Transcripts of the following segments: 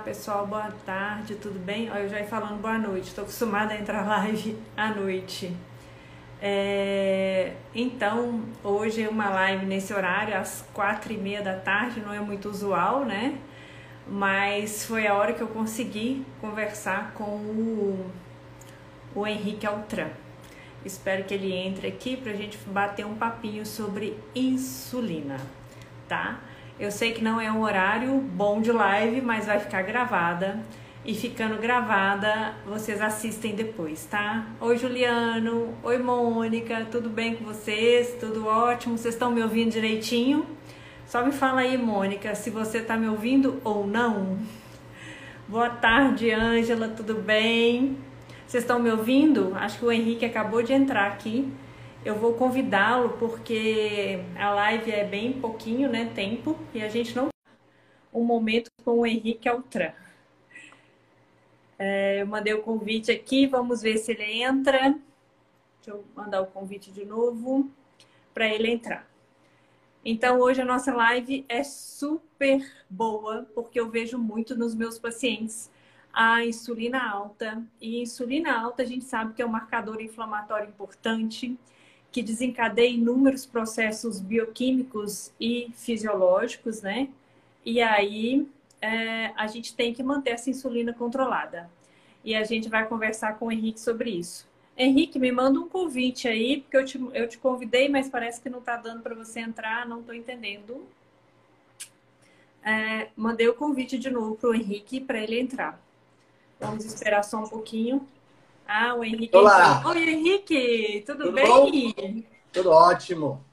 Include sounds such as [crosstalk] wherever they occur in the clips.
Olá pessoal, boa tarde, tudo bem? eu já ia falando boa noite, estou acostumada a entrar [laughs] live à noite. É, então, hoje é uma live nesse horário, às quatro e meia da tarde, não é muito usual, né? Mas foi a hora que eu consegui conversar com o, o Henrique Altran. Espero que ele entre aqui para a gente bater um papinho sobre insulina, tá? Eu sei que não é um horário bom de live, mas vai ficar gravada. E ficando gravada, vocês assistem depois, tá? Oi, Juliano. Oi, Mônica. Tudo bem com vocês? Tudo ótimo? Vocês estão me ouvindo direitinho? Só me fala aí, Mônica, se você está me ouvindo ou não. Boa tarde, Ângela. Tudo bem? Vocês estão me ouvindo? Acho que o Henrique acabou de entrar aqui eu vou convidá-lo porque a live é bem pouquinho, né, tempo, e a gente não um momento com o Henrique Altran. É, eu mandei o convite aqui, vamos ver se ele entra. Deixa eu mandar o convite de novo para ele entrar. Então, hoje a nossa live é super boa, porque eu vejo muito nos meus pacientes a insulina alta. E insulina alta, a gente sabe que é um marcador inflamatório importante que desencadeia inúmeros processos bioquímicos e fisiológicos, né? E aí é, a gente tem que manter essa insulina controlada. E a gente vai conversar com o Henrique sobre isso. Henrique, me manda um convite aí, porque eu te, eu te convidei, mas parece que não está dando para você entrar, não estou entendendo. É, mandei o convite de novo para o Henrique para ele entrar. Vamos esperar só um pouquinho. Ah, o Henrique. Olá! Oi, Henrique, tudo, tudo bem? Bom? Tudo ótimo.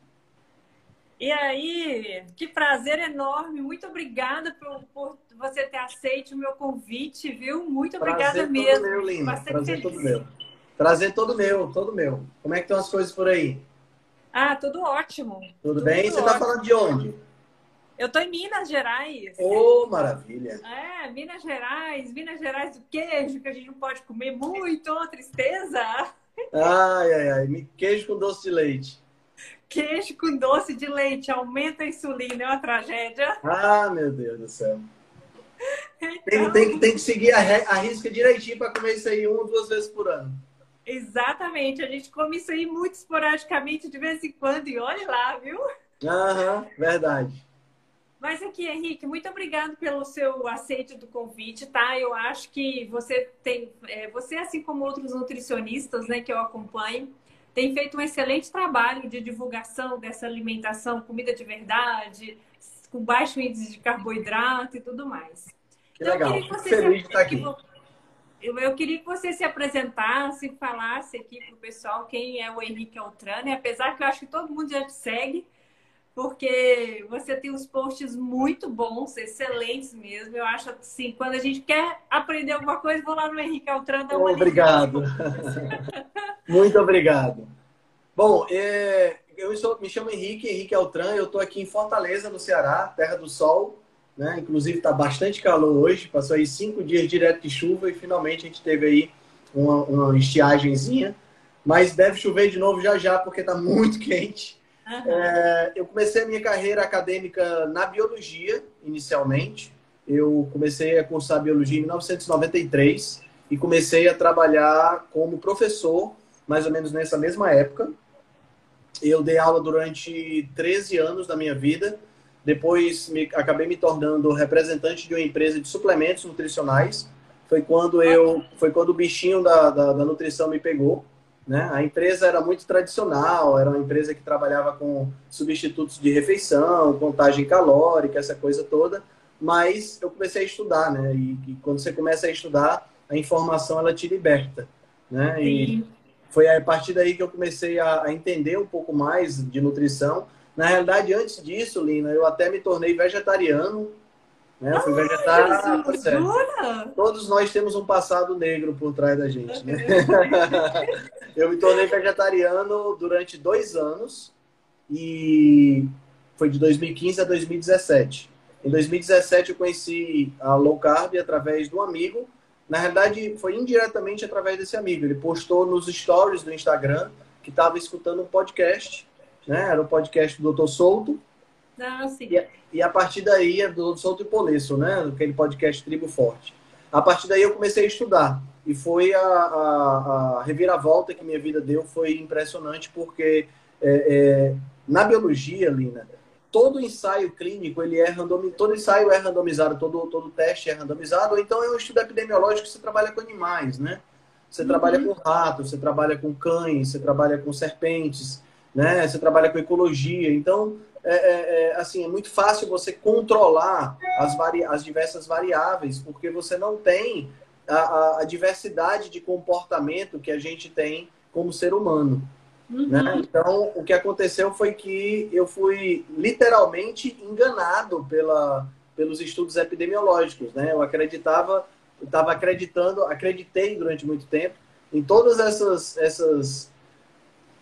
E aí, que prazer enorme. Muito obrigada por, por você ter aceito o meu convite, viu? Muito obrigada prazer mesmo. Todo meu, lindo. Prazer feliz. todo meu. Prazer todo meu, todo meu. Como é que estão as coisas por aí? Ah, tudo ótimo. Tudo, tudo bem? Você está falando de onde? Eu tô em Minas Gerais. Oh, maravilha! É, Minas Gerais, Minas Gerais do queijo, que a gente não pode comer muito, oh, tristeza! Ai, ai, ai, queijo com doce de leite. Queijo com doce de leite, aumenta a insulina, é uma tragédia. Ah, meu Deus do céu. Então... Tem, tem, tem que seguir a, a risca direitinho para comer isso aí uma ou duas vezes por ano. Exatamente, a gente come isso aí muito esporadicamente, de vez em quando, e olha lá, viu? Aham, verdade. Mas aqui, Henrique, muito obrigado pelo seu aceite do convite, tá? Eu acho que você tem, é, você assim como outros nutricionistas, né, que eu acompanho, tem feito um excelente trabalho de divulgação dessa alimentação, comida de verdade, com baixo índice de carboidrato e tudo mais. Que então, legal. Eu queria que você Feliz se, estar aqui. Eu, eu, queria que você se apresentasse, falasse aqui para o pessoal quem é o Henrique Altrane, apesar que eu acho que todo mundo já te segue, porque você tem uns posts muito bons, excelentes mesmo. Eu acho assim, quando a gente quer aprender alguma coisa, vou lá no Henrique Altran dar uma Obrigado. [laughs] muito obrigado. Bom, é, eu sou, me chamo Henrique, Henrique Altran, eu estou aqui em Fortaleza, no Ceará, terra do sol. Né? Inclusive está bastante calor hoje, passou aí cinco dias direto de chuva e finalmente a gente teve aí uma, uma estiagemzinha. Mas deve chover de novo já já, porque está muito [laughs] quente. Uhum. É, eu comecei a minha carreira acadêmica na biologia, inicialmente. Eu comecei a cursar biologia em 1993 e comecei a trabalhar como professor, mais ou menos nessa mesma época. Eu dei aula durante 13 anos da minha vida. Depois me, acabei me tornando representante de uma empresa de suplementos nutricionais. Foi quando eu, foi quando o bichinho da, da, da nutrição me pegou. Né? A empresa era muito tradicional, era uma empresa que trabalhava com substitutos de refeição, contagem calórica, essa coisa toda. Mas eu comecei a estudar, né? E, e quando você começa a estudar, a informação ela te liberta, né? E foi a partir daí que eu comecei a, a entender um pouco mais de nutrição. Na realidade, antes disso, Lina, eu até me tornei vegetariano né? Eu fui vegetariano. Todos nós temos um passado negro por trás da gente. Né? [laughs] eu me tornei vegetariano durante dois anos e foi de 2015 a 2017. Em 2017 eu conheci a low carb através de um amigo. Na realidade, foi indiretamente através desse amigo. Ele postou nos stories do Instagram que estava escutando um podcast, né? Era o um podcast do Dr. Souto. Ah, sim. E, e a partir daí é do Solto e Polesso, né? Aquele podcast Tribo Forte. A partir daí eu comecei a estudar. E foi a, a, a reviravolta que minha vida deu, foi impressionante, porque é, é, na biologia, Lina, todo ensaio clínico, ele é randomizado, todo ensaio é randomizado, todo, todo teste é randomizado, ou então é um estudo epidemiológico que você trabalha com animais, né? Você uhum. trabalha com ratos, você trabalha com cães, você trabalha com serpentes, né? Você trabalha com ecologia. Então, é, é, é, assim, é muito fácil você controlar as, vari... as diversas variáveis, porque você não tem a, a, a, diversidade de comportamento que a gente tem como ser humano. Uhum. Né? Então, o que aconteceu foi que eu fui literalmente enganado pela, pelos estudos epidemiológicos. Né? Eu acreditava, estava acreditando, acreditei durante muito tempo em todas essas, essas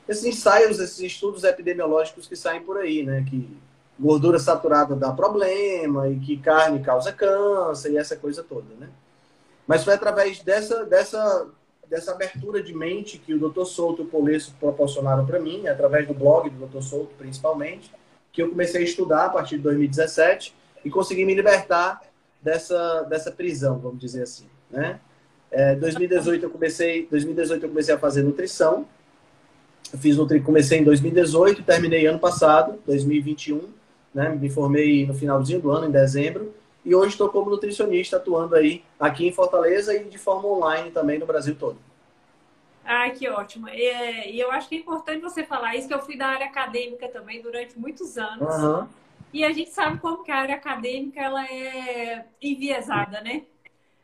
esses ensaios, esses estudos epidemiológicos que saem por aí, né? Que gordura saturada dá problema e que carne causa câncer e essa coisa toda, né? Mas foi através dessa, dessa, dessa abertura de mente que o Dr. Souto e o Polesso proporcionaram para mim, através do blog do Dr. Souto, principalmente, que eu comecei a estudar a partir de 2017 e consegui me libertar dessa, dessa prisão, vamos dizer assim, né? É, 2018 eu comecei, 2018 eu comecei a fazer nutrição, eu fiz Nutri, comecei em 2018, terminei ano passado, 2021, né? Me formei no finalzinho do ano, em dezembro, e hoje estou como nutricionista atuando aí aqui em Fortaleza e de forma online também no Brasil todo. Ah, que ótimo. É, e eu acho que é importante você falar isso, que eu fui da área acadêmica também durante muitos anos. Uhum. E a gente sabe como que a área acadêmica ela é enviesada, né?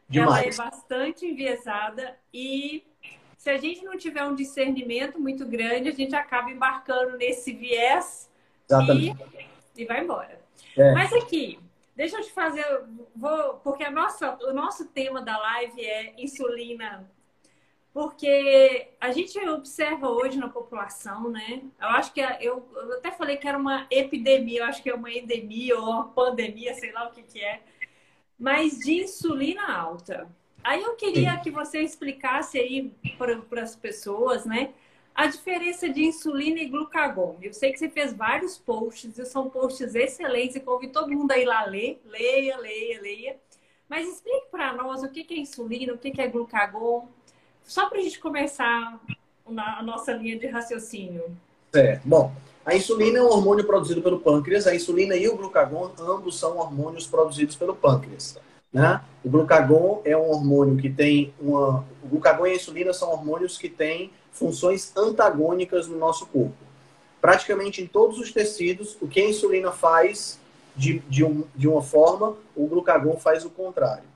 Demais. Ela é bastante enviesada e se a gente não tiver um discernimento muito grande, a gente acaba embarcando nesse viés e, e vai embora. É. Mas aqui, deixa eu te fazer, vou, porque a nossa, o nosso tema da live é insulina. Porque a gente observa hoje na população, né? Eu acho que eu, eu até falei que era uma epidemia, eu acho que é uma endemia ou uma pandemia, sei lá o que, que é, mas de insulina alta. Aí eu queria que você explicasse aí para as pessoas, né? A diferença de insulina e glucagon. Eu sei que você fez vários posts, e são posts excelentes, e convido todo mundo a ir lá ler. Leia, leia, leia. Mas explique para nós o que é insulina, o que é glucagon, só para a gente começar a nossa linha de raciocínio. Certo. Bom, a insulina é um hormônio produzido pelo pâncreas. A insulina e o glucagon, ambos são hormônios produzidos pelo pâncreas. Né? O glucagon é um hormônio que tem uma. O glucagon e a insulina são hormônios que têm funções antagônicas no nosso corpo. Praticamente em todos os tecidos, o que a insulina faz de, de, um, de uma forma, o glucagon faz o contrário.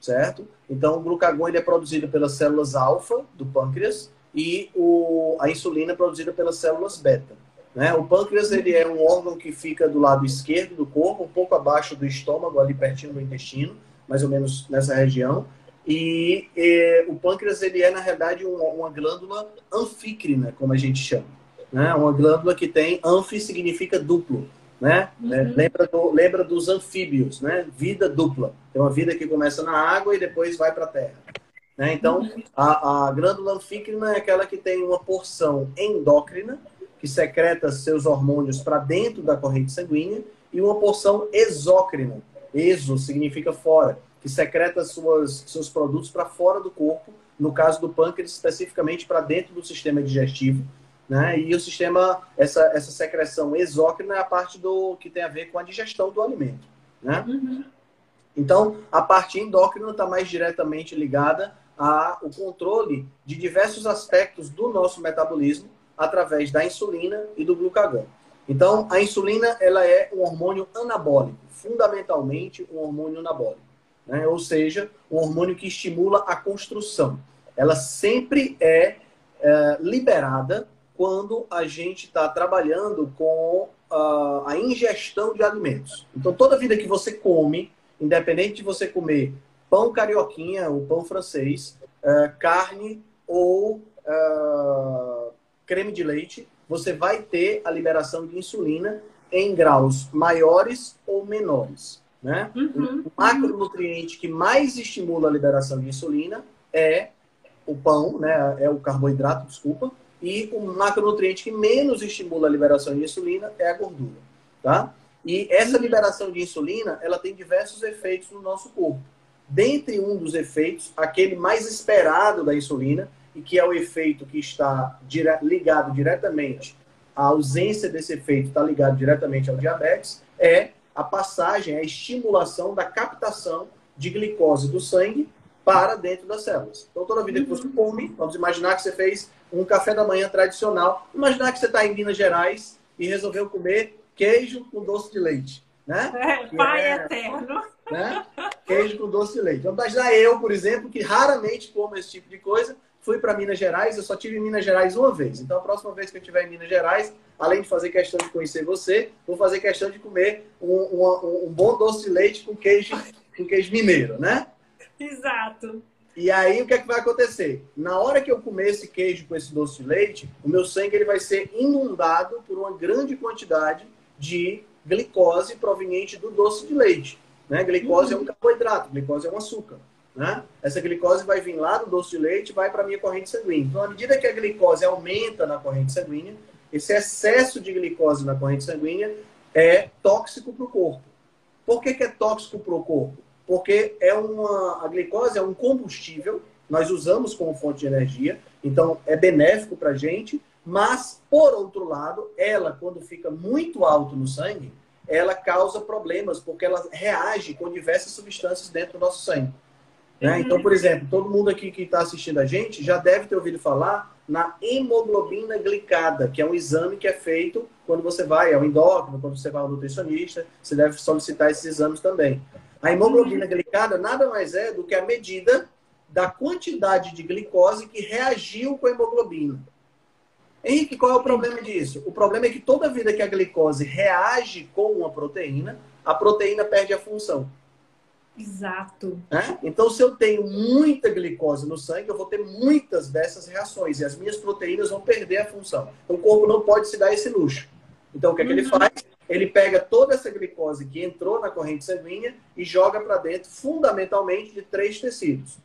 Certo? Então, o glucagon ele é produzido pelas células alfa do pâncreas e o, a insulina é produzida pelas células beta. Né? O pâncreas ele é um órgão que fica do lado esquerdo do corpo, um pouco abaixo do estômago, ali pertinho do intestino mais ou menos nessa região. E, e o pâncreas ele é na realidade uma, uma, glândula anfícrina, como a gente chama, né? Uma glândula que tem anfi significa duplo, né? Uhum. É, lembra, do, lembra dos anfíbios, né? Vida dupla. Tem uma vida que começa na água e depois vai para a terra. Né? Então, uhum. a, a glândula anfícrina é aquela que tem uma porção endócrina que secreta seus hormônios para dentro da corrente sanguínea, e uma porção exócrina. Exo significa fora, que secreta suas, seus produtos para fora do corpo, no caso do pâncreas, especificamente para dentro do sistema digestivo. Né? E o sistema, essa, essa secreção exócrina é a parte do que tem a ver com a digestão do alimento. Né? Uhum. Então, a parte endócrina está mais diretamente ligada ao controle de diversos aspectos do nosso metabolismo através da insulina e do glucagon. Então, a insulina ela é um hormônio anabólico, fundamentalmente um hormônio anabólico, né? ou seja, um hormônio que estimula a construção. Ela sempre é, é liberada quando a gente está trabalhando com uh, a ingestão de alimentos. Então, toda vida que você come, independente de você comer pão carioquinha, ou pão francês, uh, carne ou uh, creme de leite, você vai ter a liberação de insulina em graus maiores ou menores. Né? Uhum, o macronutriente que mais estimula a liberação de insulina é o pão, né? é o carboidrato, desculpa, e o macronutriente que menos estimula a liberação de insulina é a gordura. Tá? E essa uhum. liberação de insulina, ela tem diversos efeitos no nosso corpo. Dentre um dos efeitos, aquele mais esperado da insulina, e que é o efeito que está dire ligado diretamente, a ausência desse efeito está ligado diretamente ao diabetes, é a passagem, a estimulação da captação de glicose do sangue para dentro das células. Então, toda vida que você uhum. come, vamos imaginar que você fez um café da manhã tradicional, imaginar que você está em Minas Gerais e resolveu comer queijo com doce de leite. Né? É, pai é, eterno. Né? Queijo com doce de leite. Vamos imaginar eu, por exemplo, que raramente como esse tipo de coisa, fui para Minas Gerais, eu só tive em Minas Gerais uma vez. Então, a próxima vez que eu estiver em Minas Gerais, além de fazer questão de conhecer você, vou fazer questão de comer um, um, um bom doce de leite com queijo, com queijo mineiro, né? Exato. E aí, o que é que vai acontecer? Na hora que eu comer esse queijo com esse doce de leite, o meu sangue ele vai ser inundado por uma grande quantidade de glicose proveniente do doce de leite. Né? Glicose uhum. é um carboidrato, glicose é um açúcar. Né? Essa glicose vai vir lá do doce de leite e vai para a minha corrente sanguínea. Então, à medida que a glicose aumenta na corrente sanguínea, esse excesso de glicose na corrente sanguínea é tóxico para o corpo. Por que, que é tóxico para o corpo? Porque é uma, a glicose é um combustível, nós usamos como fonte de energia, então é benéfico para a gente, mas, por outro lado, ela, quando fica muito alto no sangue, ela causa problemas, porque ela reage com diversas substâncias dentro do nosso sangue. Né? Então, por exemplo, todo mundo aqui que está assistindo a gente já deve ter ouvido falar na hemoglobina glicada, que é um exame que é feito quando você vai ao endócrino, quando você vai ao nutricionista, você deve solicitar esses exames também. A hemoglobina glicada nada mais é do que a medida da quantidade de glicose que reagiu com a hemoglobina. Henrique, qual é o problema disso? O problema é que toda vida que a glicose reage com uma proteína, a proteína perde a função. Exato. Né? Então, se eu tenho muita glicose no sangue, eu vou ter muitas dessas reações e as minhas proteínas vão perder a função. Então, o corpo não pode se dar esse luxo. Então, o que, é que ele uhum. faz? Ele pega toda essa glicose que entrou na corrente sanguínea e joga para dentro, fundamentalmente, de três tecidos: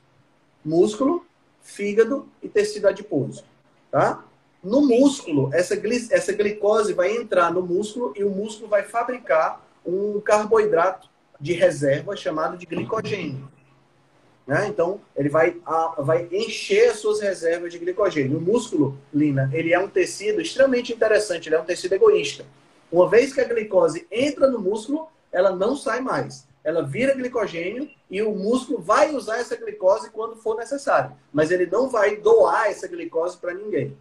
músculo, fígado e tecido adiposo. Tá? No músculo, essa, essa glicose vai entrar no músculo e o músculo vai fabricar um carboidrato de reserva chamado de glicogênio. Né? Então, ele vai, a, vai encher as suas reservas de glicogênio. O músculo, Lina, ele é um tecido extremamente interessante, ele é um tecido egoísta. Uma vez que a glicose entra no músculo, ela não sai mais. Ela vira glicogênio e o músculo vai usar essa glicose quando for necessário. Mas ele não vai doar essa glicose para ninguém.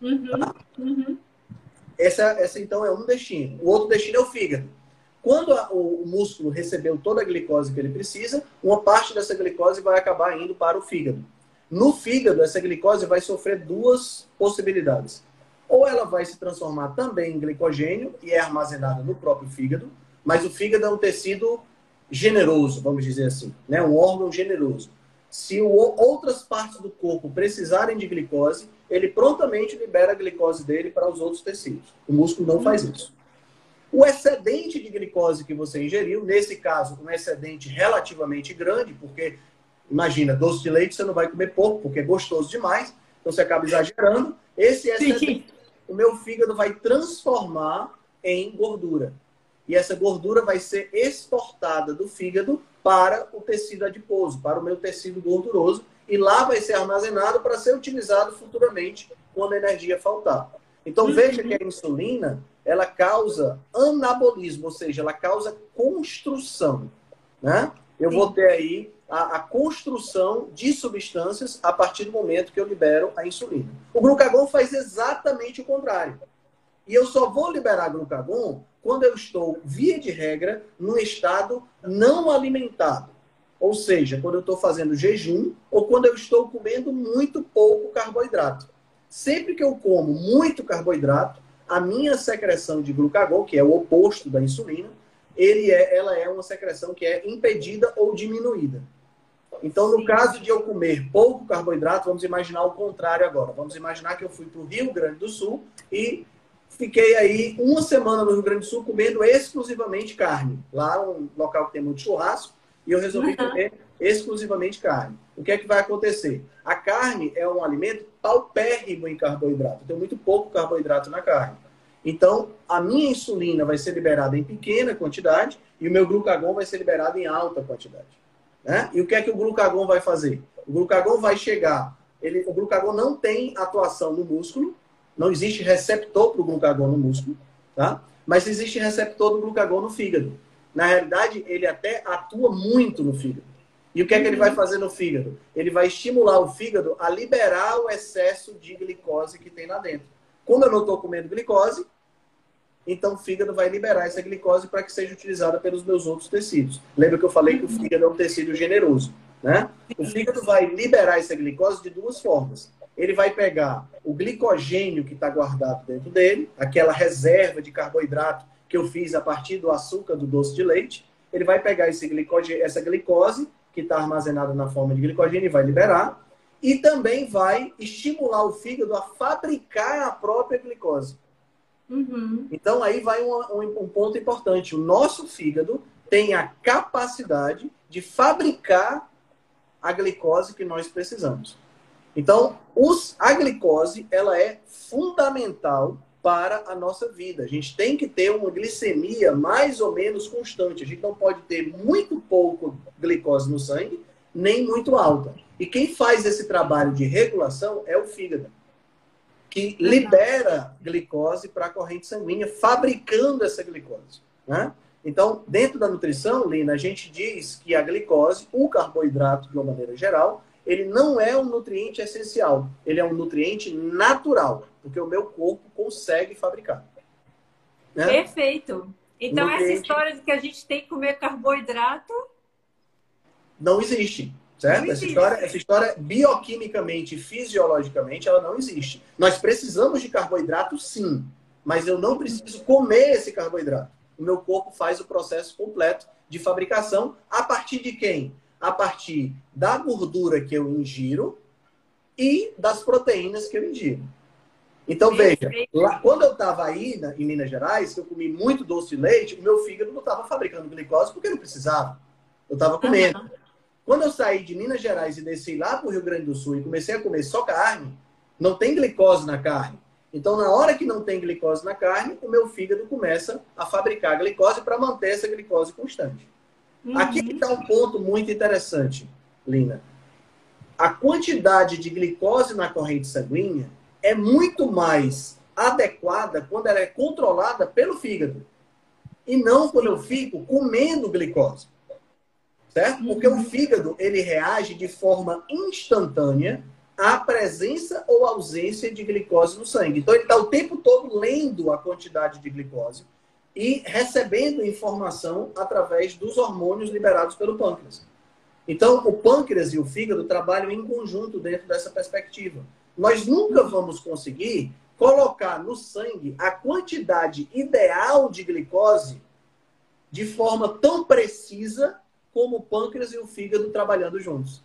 Uhum, tá? uhum. Essa, essa, então, é um destino. O outro destino é o fígado. Quando a, o, o, músculo recebeu toda a glicose que ele precisa, uma parte dessa glicose vai acabar indo para o fígado. No fígado, essa glicose vai sofrer duas possibilidades. Ou ela vai se transformar também em glicogênio e é armazenada no próprio fígado, mas o fígado é um tecido generoso, vamos dizer assim, né? um órgão generoso. Se o, outras partes do corpo precisarem de glicose, ele prontamente libera a glicose dele para os outros tecidos. O músculo não faz isso. O excedente de glicose que você ingeriu, nesse caso, um excedente relativamente grande, porque imagina, doce de leite você não vai comer pouco, porque é gostoso demais, então você acaba exagerando. Esse excedente, o meu fígado vai transformar em gordura. E essa gordura vai ser exportada do fígado para o tecido adiposo, para o meu tecido gorduroso, e lá vai ser armazenado para ser utilizado futuramente quando a energia faltar. Então veja que a insulina, ela causa anabolismo, ou seja, ela causa construção, né? Eu vou ter aí a, a, construção de substâncias a partir do momento que eu libero a insulina. O glucagon faz exatamente o contrário. E eu só vou liberar glucagon quando eu estou, via de regra, num estado não alimentado. Ou seja, quando eu estou fazendo jejum ou quando eu estou comendo muito pouco carboidrato. Sempre que eu como muito carboidrato, a minha secreção de glucagon, que é o oposto da insulina, ele é, ela é uma secreção que é impedida ou diminuída. Então, no caso de eu comer pouco carboidrato, vamos imaginar o contrário agora. Vamos imaginar que eu fui para o Rio Grande do Sul e fiquei aí uma semana no Rio Grande do Sul comendo exclusivamente carne. Lá um local que tem muito churrasco e eu resolvi uhum. comer exclusivamente carne. O que é que vai acontecer? A carne é um alimento paupérrimo em carboidrato. Tem muito pouco carboidrato na carne. Então, a minha insulina vai ser liberada em pequena quantidade e o meu glucagon vai ser liberado em alta quantidade. Né? E o que é que o glucagon vai fazer? O glucagon vai chegar. Ele, o glucagon não tem atuação no músculo, não existe receptor para o glucagon no músculo, tá? mas existe receptor do glucagon no fígado. Na realidade, ele até atua muito no fígado. E o que é que ele vai fazer no fígado? Ele vai estimular o fígado a liberar o excesso de glicose que tem lá dentro. Como eu não estou comendo glicose, então o fígado vai liberar essa glicose para que seja utilizada pelos meus outros tecidos. Lembra que eu falei que o fígado é um tecido generoso, né? O fígado vai liberar essa glicose de duas formas. Ele vai pegar o glicogênio que está guardado dentro dele, aquela reserva de carboidrato que eu fiz a partir do açúcar do doce de leite. Ele vai pegar esse glicogênio, essa glicose que está armazenada na forma de glicogênio e vai liberar. E também vai estimular o fígado a fabricar a própria glicose. Uhum. Então aí vai um, um, um ponto importante. O nosso fígado tem a capacidade de fabricar a glicose que nós precisamos. Então, os, a glicose ela é fundamental para a nossa vida. A gente tem que ter uma glicemia mais ou menos constante. A gente não pode ter muito pouco glicose no sangue, nem muito alta. E quem faz esse trabalho de regulação é o fígado que libera glicose para a corrente sanguínea, fabricando essa glicose. Né? Então, dentro da nutrição, Lina, a gente diz que a glicose, o carboidrato de uma maneira geral, ele não é um nutriente essencial, ele é um nutriente natural, porque o meu corpo consegue fabricar. Né? Perfeito. Então, nutriente... essa história de que a gente tem que comer carboidrato. Não existe. Certo? Essa história, essa história, bioquimicamente, fisiologicamente, ela não existe. Nós precisamos de carboidrato, sim, mas eu não preciso comer esse carboidrato. O meu corpo faz o processo completo de fabricação a partir de quem? A partir da gordura que eu ingiro e das proteínas que eu ingiro. Então, veja, lá, quando eu estava aí na, em Minas Gerais, que eu comi muito doce de leite, o meu fígado não estava fabricando glicose porque não precisava. Eu estava comendo. Uhum. Quando eu saí de Minas Gerais e desci lá para o Rio Grande do Sul e comecei a comer só carne, não tem glicose na carne. Então, na hora que não tem glicose na carne, o meu fígado começa a fabricar glicose para manter essa glicose constante. Uhum. Aqui está um ponto muito interessante, Lina. A quantidade de glicose na corrente sanguínea é muito mais adequada quando ela é controlada pelo fígado. E não quando eu fico comendo glicose certo? Porque o fígado ele reage de forma instantânea à presença ou ausência de glicose no sangue. Então ele está o tempo todo lendo a quantidade de glicose e recebendo informação através dos hormônios liberados pelo pâncreas. Então o pâncreas e o fígado trabalham em conjunto dentro dessa perspectiva. Nós nunca vamos conseguir colocar no sangue a quantidade ideal de glicose de forma tão precisa como o pâncreas e o fígado trabalhando juntos.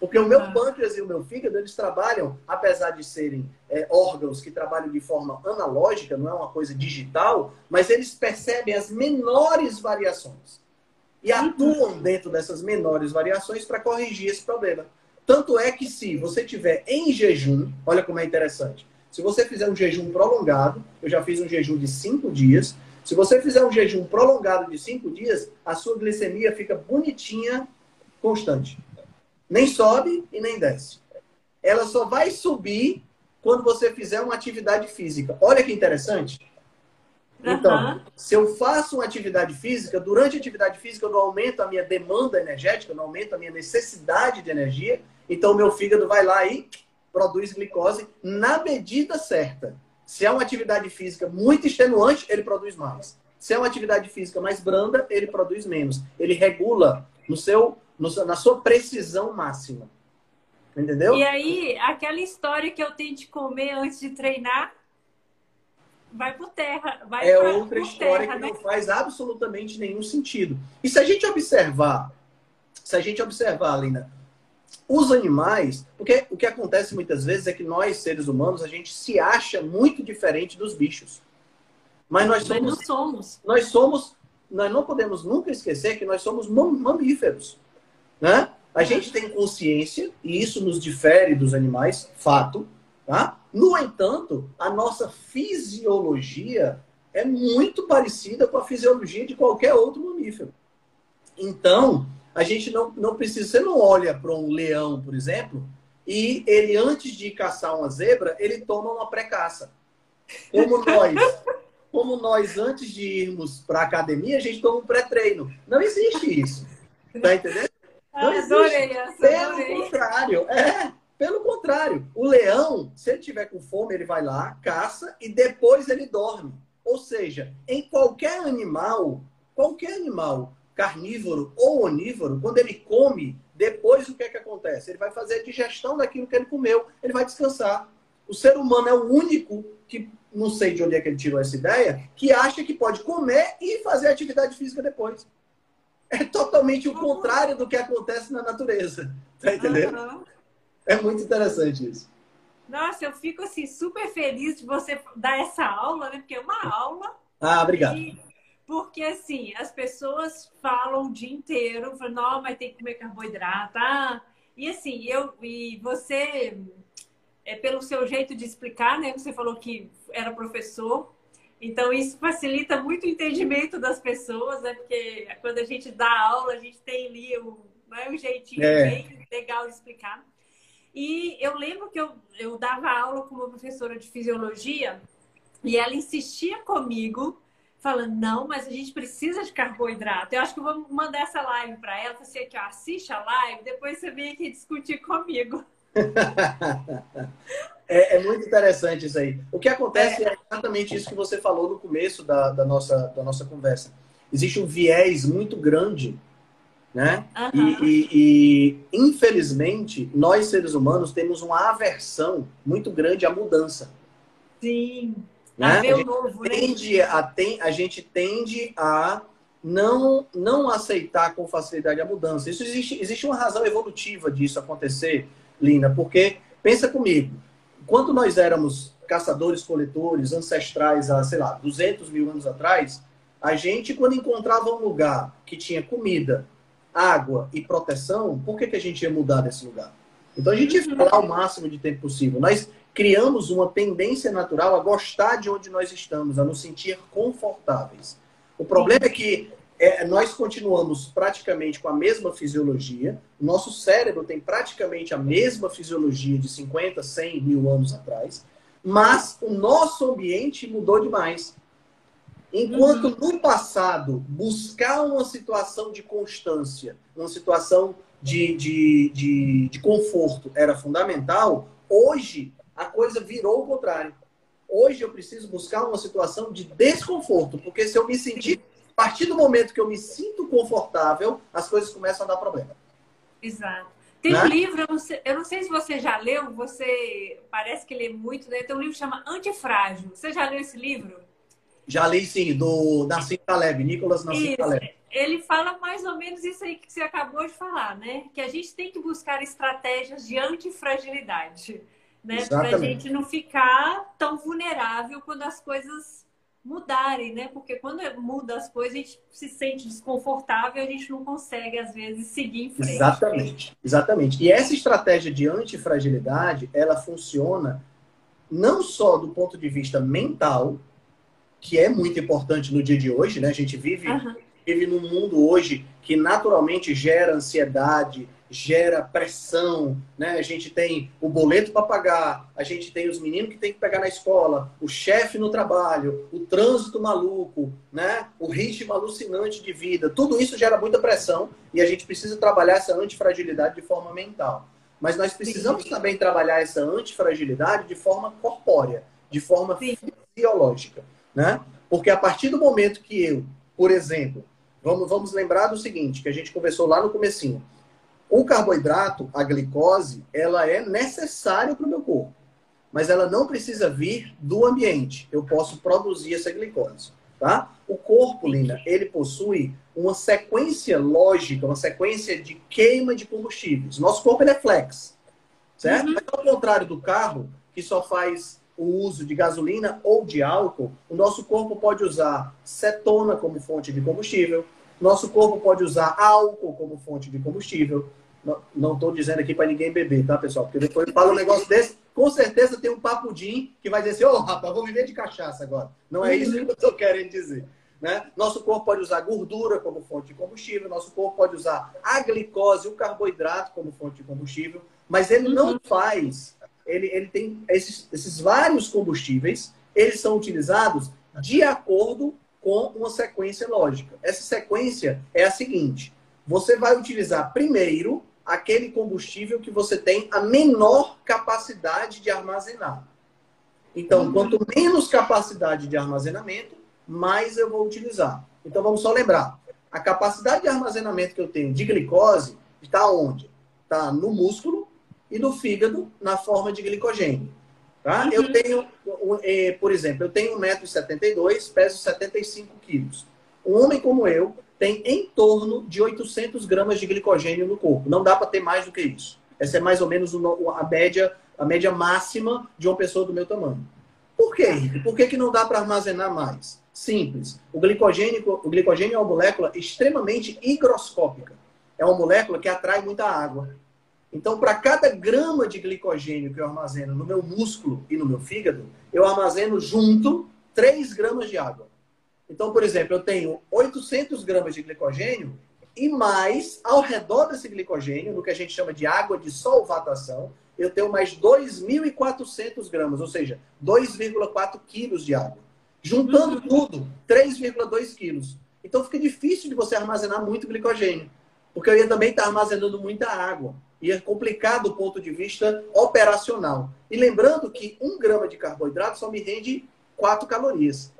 Porque o meu ah. pâncreas e o meu fígado, eles trabalham, apesar de serem é, órgãos que trabalham de forma analógica, não é uma coisa digital, mas eles percebem as menores variações. E atuam dentro dessas menores variações para corrigir esse problema. Tanto é que se você tiver em jejum, olha como é interessante, Se você fizer um jejum prolongado, eu já fiz um jejum de cinco dias. Se você fizer um jejum prolongado de cinco dias, a sua glicemia fica bonitinha, constante. Nem sobe e nem desce. Ela só vai subir quando você fizer uma atividade física. Olha que interessante. Então, uhum. se eu faço uma atividade física, durante a atividade física eu não aumento a minha demanda energética, eu não aumento a minha necessidade de energia, então o meu fígado vai lá e produz glicose na medida certa. Se é uma atividade física muito extenuante, ele produz mais. Se é uma atividade física mais branda, ele produz menos. Ele regula no seu, no, na sua precisão máxima. Entendeu? E aí, aquela história que eu tenho de comer antes de treinar, vai por terra. Vai é pra, outra história terra, que né? não faz absolutamente nenhum sentido. E se a gente observar, se a gente observar, Lina, os animais, porque o que acontece muitas vezes é que nós, seres humanos, a gente se acha muito diferente dos bichos. Mas nós somos. Mas não somos. Nós somos. Nós não podemos nunca esquecer que nós somos mamíferos. Né? A gente tem consciência, e isso nos difere dos animais, fato. Tá? No entanto, a nossa fisiologia é muito parecida com a fisiologia de qualquer outro mamífero. Então, a gente não, não precisa. Você não olha para um leão, por exemplo, e ele, antes de caçar uma zebra, ele toma uma pré-caça. Como nós. Como nós, antes de irmos para a academia, a gente toma um pré-treino. Não existe isso. Tá entendendo? Não essa, Pelo adorei. contrário, é. Pelo contrário, o leão, se ele tiver com fome, ele vai lá, caça e depois ele dorme. Ou seja, em qualquer animal, qualquer animal carnívoro ou onívoro, quando ele come, depois o que é que acontece? Ele vai fazer a digestão daquilo que ele comeu, ele vai descansar. O ser humano é o único que, não sei de onde é que ele tirou essa ideia, que acha que pode comer e fazer atividade física depois. É totalmente o contrário do que acontece na natureza. Tá entendendo? Uhum. É muito interessante isso. Nossa, eu fico assim super feliz de você dar essa aula, né? Porque é uma aula. Ah, obrigado. Porque assim, as pessoas falam o dia inteiro, falam, não, mas tem que comer carboidrato. Ah. E assim, eu e você, é pelo seu jeito de explicar, né? Você falou que era professor. Então, isso facilita muito o entendimento das pessoas, né? Porque quando a gente dá aula, a gente tem ali o, né, um jeitinho é. bem legal de explicar. E eu lembro que eu, eu dava aula com uma professora de fisiologia e ela insistia comigo, falando: não, mas a gente precisa de carboidrato. Eu acho que eu vou mandar essa live para ela. Você aqui, ó, assiste a live, depois você vem aqui discutir comigo. [laughs] é, é, muito interessante isso aí. O que acontece é. é. exatamente isso que você falou no começo da, da, nossa, da nossa conversa. Existe um viés muito grande né? Uhum. E, e, e, infelizmente, nós seres humanos temos uma aversão muito grande à mudança. Sim. Né? A, novo, né? tende né? a, tem, a gente tende a não, não aceitar com facilidade a mudança. Isso existe, existe uma razão evolutiva disso acontecer, Lina, porque pensa comigo, quando nós éramos caçadores-coletores ancestrais há, sei lá, 200 mil anos atrás, a gente, quando encontrava um lugar que tinha comida, água e proteção, por que, que a gente ia mudar desse lugar? Então a gente ia ficar lá o máximo de tempo possível. Nós criamos uma tendência natural a gostar de onde nós estamos, a nos sentir confortáveis. O problema é que é, nós continuamos praticamente com a mesma fisiologia, o nosso cérebro tem praticamente a mesma fisiologia de 50, 100 mil anos atrás, mas o nosso ambiente mudou demais. Enquanto uhum. no passado, buscar uma situação de constância, uma situação de, de, de, de conforto era fundamental, hoje a coisa virou o contrário. Hoje eu preciso buscar uma situação de desconforto, porque se eu me sentir, a partir do momento que eu me sinto confortável, as coisas começam a dar problema. Exato. Tem né? um livro, eu não, sei, eu não, sei, se você já leu, você parece que lê muito, né? Tem um livro que chama Antifrágil. Você já leu esse livro? Já li sim, do Nassim Taleb, Nicolas Nassim Taleb. Ele fala mais ou menos isso aí que você acabou de falar, né? Que a gente tem que buscar estratégias de antifragilidade, né? Para a gente não ficar tão vulnerável quando as coisas mudarem, né? Porque quando muda as coisas, a gente se sente desconfortável e a gente não consegue, às vezes, seguir em frente. Exatamente, exatamente. E essa estratégia de antifragilidade, ela funciona não só do ponto de vista mental, que é muito importante no dia de hoje, né? A gente vive, uhum. vive num mundo hoje que naturalmente gera ansiedade, gera pressão, né? A gente tem o boleto para pagar, a gente tem os meninos que tem que pegar na escola, o chefe no trabalho, o trânsito maluco, né? O ritmo alucinante de vida. Tudo isso gera muita pressão e a gente precisa trabalhar essa antifragilidade de forma mental. Mas nós precisamos Sim. também trabalhar essa antifragilidade de forma corpórea, de forma Sim. fisiológica, né? Porque a partir do momento que eu, por exemplo, vamos, vamos lembrar do seguinte, que a gente conversou lá no comecinho, o carboidrato, a glicose, ela é necessária para o meu corpo, mas ela não precisa vir do ambiente. Eu posso produzir essa glicose, tá? O corpo, Lina, ele possui uma sequência lógica, uma sequência de queima de combustíveis. Nosso corpo é flex, certo? Uhum. Mas ao contrário do carro, que só faz o uso de gasolina ou de álcool, o nosso corpo pode usar cetona como fonte de combustível, nosso corpo pode usar álcool como fonte de combustível. Não estou dizendo aqui para ninguém beber, tá, pessoal? Porque depois fala um negócio desse, com certeza tem um papudinho que vai dizer assim, ô, oh, rapaz, vou viver de cachaça agora. Não é isso que eu estou querendo dizer. Né? Nosso corpo pode usar gordura como fonte de combustível, nosso corpo pode usar a glicose, o carboidrato como fonte de combustível, mas ele não uhum. faz, ele, ele tem esses, esses vários combustíveis, eles são utilizados de acordo com uma sequência lógica. Essa sequência é a seguinte: você vai utilizar primeiro aquele combustível que você tem a menor capacidade de armazenar. Então, uhum. quanto menos capacidade de armazenamento, mais eu vou utilizar. Então, vamos só lembrar: a capacidade de armazenamento que eu tenho de glicose está onde? Está no músculo e no fígado na forma de glicogênio. Tá? Uhum. Eu tenho, é, por exemplo, eu tenho 1,72m, peso 75 quilos. Um homem como eu tem em torno de 800 gramas de glicogênio no corpo. Não dá para ter mais do que isso. Essa é mais ou menos a média, a média máxima de uma pessoa do meu tamanho. Por quê? Por que, que não dá para armazenar mais? Simples. O glicogênio, o glicogênio é uma molécula extremamente higroscópica. É uma molécula que atrai muita água. Então, para cada grama de glicogênio que eu armazeno no meu músculo e no meu fígado, eu armazeno junto 3 gramas de água. Então, por exemplo, eu tenho 800 gramas de glicogênio e mais, ao redor desse glicogênio, no que a gente chama de água de solvatação, eu tenho mais 2.400 gramas, ou seja, 2,4 quilos de água. Juntando uhum. tudo, 3,2 quilos. Então fica difícil de você armazenar muito glicogênio, porque eu ia também estar armazenando muita água e é complicado do ponto de vista operacional. E lembrando que um grama de carboidrato só me rende 4 calorias.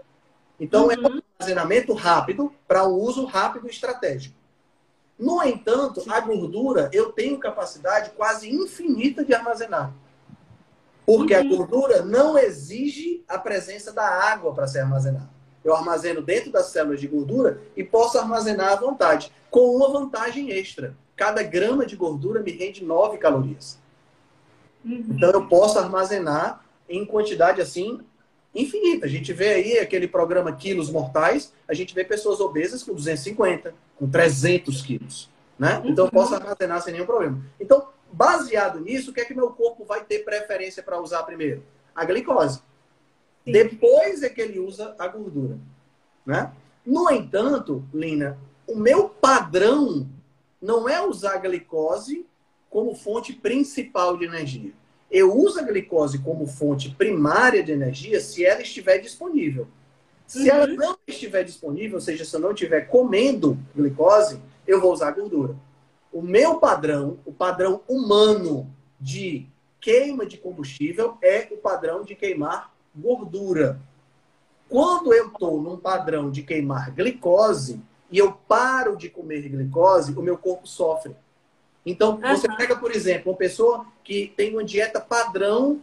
Então, é uhum. é um armazenamento rápido para um uso rápido e estratégico. No entanto, a gordura eu tenho capacidade quase infinita de armazenar. Porque uhum. a gordura não exige a presença da água para ser armazenada. Eu armazeno dentro das células de gordura e posso armazenar à vontade, com uma vantagem extra cada grama de gordura me rende 9 calorias. Uhum. Então eu posso armazenar em quantidade assim infinita. A gente vê aí aquele programa Quilos Mortais, a gente vê pessoas obesas com 250, com 300 quilos. Né? Então eu posso uhum. armazenar sem nenhum problema. Então, baseado nisso, o que é que meu corpo vai ter preferência para usar primeiro? A glicose. Sim. Depois é que ele usa a gordura. Né? No entanto, Lina, o meu padrão não é usar a glicose como fonte principal de energia. Eu uso a glicose como fonte primária de energia se ela estiver disponível. Se uhum. ela não estiver disponível, ou seja, se eu não estiver comendo glicose, eu vou usar gordura. O meu padrão, o padrão humano de queima de combustível é o padrão de queimar gordura. Quando eu estou num padrão de queimar glicose, e eu paro de comer glicose, o meu corpo sofre. Então, você pega, por exemplo, uma pessoa que tem uma dieta padrão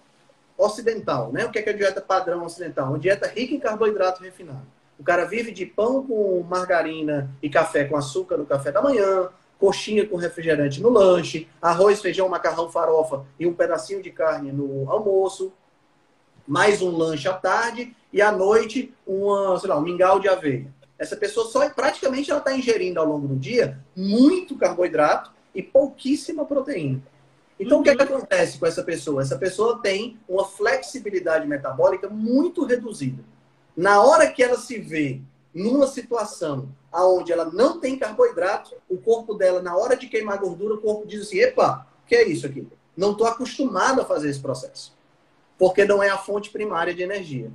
ocidental, né? O que é, que é a dieta padrão ocidental? Uma dieta rica em carboidrato refinado. O cara vive de pão com margarina e café com açúcar no café da manhã, coxinha com refrigerante no lanche, arroz, feijão, macarrão, farofa e um pedacinho de carne no almoço, mais um lanche à tarde e à noite uma, sei lá, um mingau de aveia. Essa pessoa só praticamente ela está ingerindo ao longo do dia muito carboidrato e pouquíssima proteína. Então, uhum. o que, é que acontece com essa pessoa? Essa pessoa tem uma flexibilidade metabólica muito reduzida. Na hora que ela se vê numa situação onde ela não tem carboidrato, o corpo dela, na hora de queimar gordura, o corpo diz assim: epa, o que é isso aqui? Não estou acostumado a fazer esse processo. Porque não é a fonte primária de energia.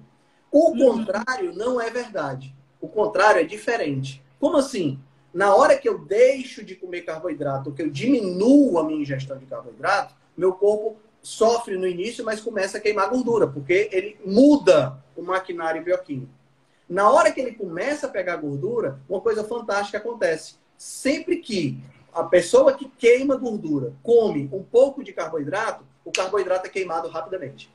O uhum. contrário não é verdade. O contrário é diferente. Como assim? Na hora que eu deixo de comer carboidrato, que eu diminuo a minha ingestão de carboidrato, meu corpo sofre no início, mas começa a queimar gordura, porque ele muda o maquinário bioquímico. Na hora que ele começa a pegar gordura, uma coisa fantástica acontece. Sempre que a pessoa que queima gordura come um pouco de carboidrato, o carboidrato é queimado rapidamente.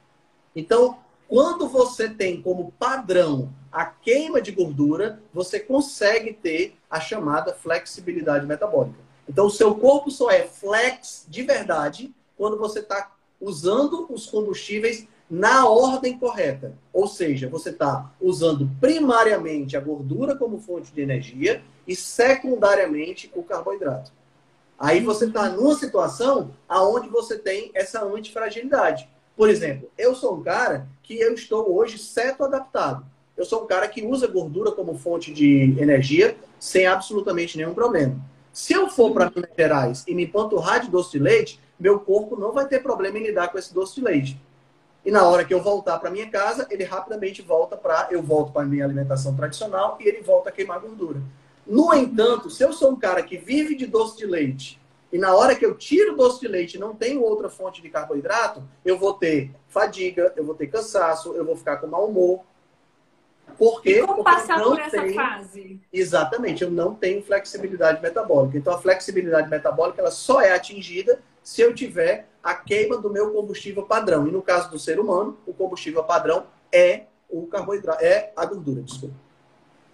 Então, quando você tem como padrão a queima de gordura, você consegue ter a chamada flexibilidade metabólica. Então, o seu corpo só é flex de verdade quando você está usando os combustíveis na ordem correta. Ou seja, você está usando primariamente a gordura como fonte de energia e secundariamente o carboidrato. Aí você está numa situação aonde você tem essa antifragilidade. Por exemplo, eu sou um cara que eu estou hoje seto adaptado. Eu sou um cara que usa gordura como fonte de energia sem absolutamente nenhum problema. Se eu for para Minas Gerais e me panturrar de doce de leite, meu corpo não vai ter problema em lidar com esse doce de leite. E na hora que eu voltar para minha casa, ele rapidamente volta para eu volto para minha alimentação tradicional e ele volta a queimar gordura. No entanto, se eu sou um cara que vive de doce de leite e na hora que eu tiro o doce de leite não tenho outra fonte de carboidrato, eu vou ter fadiga, eu vou ter cansaço, eu vou ficar com mau humor. Por quê? E como Porque passar por essa tenho... fase? Exatamente, eu não tenho flexibilidade metabólica. Então a flexibilidade metabólica ela só é atingida se eu tiver a queima do meu combustível padrão. E no caso do ser humano, o combustível padrão é o carboidrato, é a gordura, desculpa.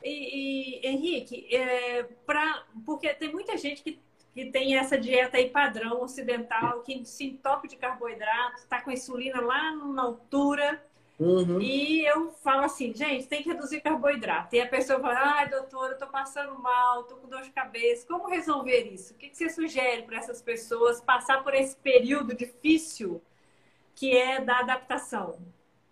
E, e Henrique, é, pra, porque tem muita gente que, que tem essa dieta aí padrão ocidental, que se entope de carboidrato, está com a insulina lá na altura, Uhum. E eu falo assim, gente, tem que reduzir carboidrato. E a pessoa fala, ai, doutora, eu tô passando mal, tô com dor de cabeça. Como resolver isso? O que, você sugere para essas pessoas passar por esse período difícil que é da adaptação?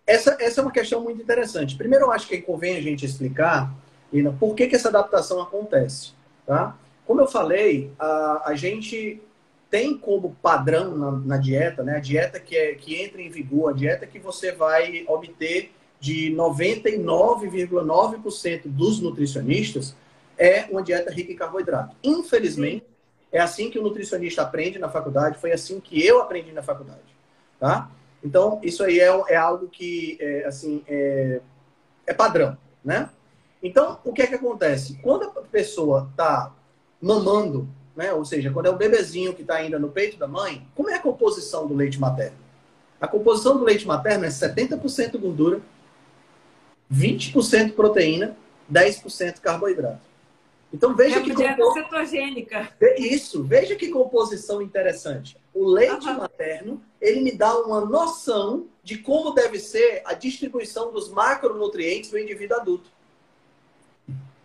Essa, essa é uma questão muito interessante. Primeiro, eu acho que convém a gente explicar, Ina, por que, que essa adaptação acontece. Tá? Como eu falei, a, a gente tem como padrão na, na, dieta, né? A dieta que, é, que entra em vigor, a dieta que você vai obter de 99,9% dos nutricionistas é uma dieta rica em carboidrato. Infelizmente, é assim que o nutricionista aprende na faculdade, foi assim que eu aprendi na faculdade, tá? Então, isso aí é, é algo que, é, assim, é, é padrão, né? Então, o que é que acontece? Quando a pessoa está mamando né? Ou seja, quando é o bebezinho que está ainda no peito da mãe, como é a composição do leite materno? A composição do leite materno é 70% gordura, 20% proteína, 10% carboidrato. Então veja é que compos... cetogênica. Isso, veja que composição interessante. O leite uhum. materno, ele me dá uma noção de como deve ser a distribuição dos macronutrientes do indivíduo adulto.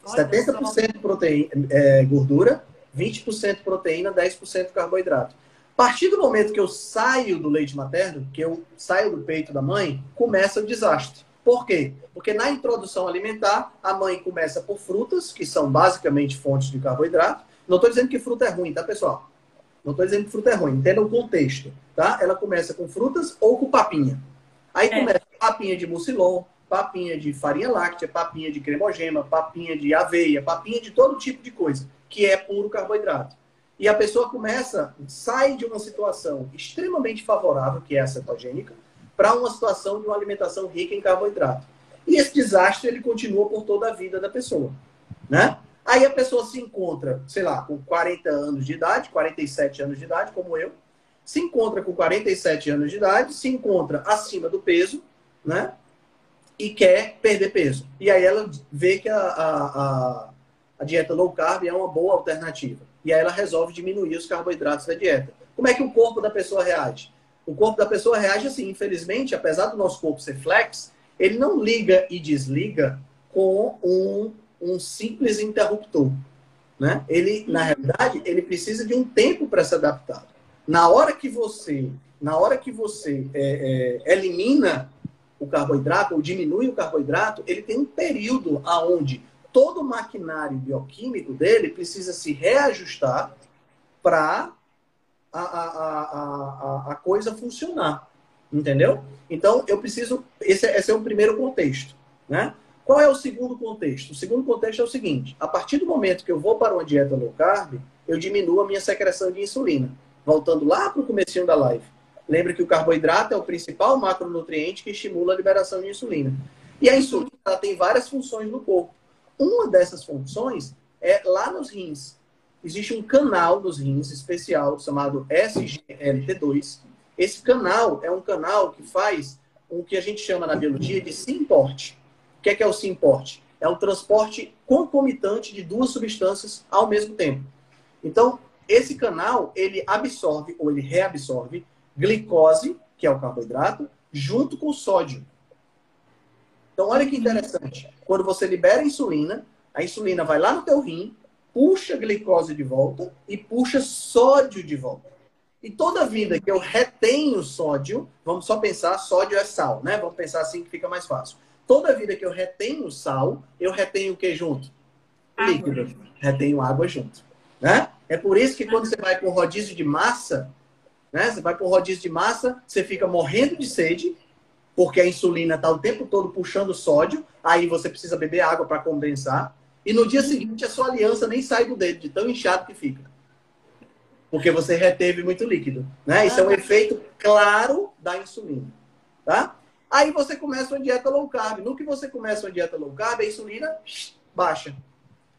Olha 70% proteína, é, gordura, 20% proteína, 10% carboidrato. A partir do momento que eu saio do leite materno, que eu saio do peito da mãe, começa o desastre. Por quê? Porque na introdução alimentar, a mãe começa por frutas, que são basicamente fontes de carboidrato. Não estou dizendo que fruta é ruim, tá, pessoal? Não estou dizendo que fruta é ruim. Entenda o contexto, tá? Ela começa com frutas ou com papinha. Aí é. começa papinha de mucilon, papinha de farinha láctea, papinha de cremogema, papinha de aveia, papinha de todo tipo de coisa que é puro carboidrato. E a pessoa começa, sai de uma situação extremamente favorável, que é a cetogênica, para uma situação de uma alimentação rica em carboidrato. E esse desastre ele continua por toda a vida da pessoa, né? Aí a pessoa se encontra, sei lá, com 40 anos de idade, 47 anos de idade, como eu, se encontra com 47 anos de idade, se encontra acima do peso, né? E quer perder peso. E aí ela vê que a, a, a a dieta low carb é uma boa alternativa. E aí ela resolve diminuir os carboidratos da dieta. Como é que o corpo da pessoa reage? O corpo da pessoa reage assim, infelizmente, apesar do nosso corpo ser flex, ele não liga e desliga com um, um simples interruptor. Né? Ele, na realidade, ele precisa de um tempo para se adaptar. Na hora que você, na hora que você é, é, elimina o carboidrato ou diminui o carboidrato, ele tem um período aonde todo o maquinário bioquímico dele precisa se reajustar para a, a, a, a, coisa funcionar. Entendeu? Então, eu preciso. Esse, é, esse é o primeiro contexto. Né? Qual é o segundo contexto? O segundo contexto é o seguinte: a partir do momento que eu vou para uma dieta low carb, eu diminuo a minha secreção de insulina. Voltando lá para o começo da live. Lembre que o carboidrato é o principal macronutriente que estimula a liberação de insulina. E a insulina tem várias funções no corpo. Uma dessas funções é lá nos rins. Existe um canal nos rins especial chamado SGLT2. Esse canal é um canal que faz o que a gente chama na biologia de simporte. O que é, que é o simporte? É o transporte concomitante de duas substâncias ao mesmo tempo. Então, esse canal, ele absorve ou ele reabsorve glicose, que é o carboidrato, junto com sódio. Então, olha que interessante. Quando você libera a insulina, a insulina vai lá no teu rim, puxa glicose de volta e puxa sódio de volta. E toda vida que eu retenho sódio, vamos só pensar, sódio é sal, né? Vamos pensar assim que fica mais fácil. Toda vida que eu retenho sal, eu retenho o que junto? Água. Líquido. Retenho água junto. Né? É por isso que quando você vai um rodízio de massa, né? Você vai um rodízio de massa, você fica morrendo de sede, porque a insulina está o tempo todo puxando sódio, aí você precisa beber água para condensar. E no dia seguinte a sua aliança nem sai do dedo, de tão inchado que fica. Porque você reteve muito líquido. Né? Isso é um efeito claro da insulina. Tá? Aí você começa uma dieta low carb. No que você começa uma dieta low carb, a insulina baixa.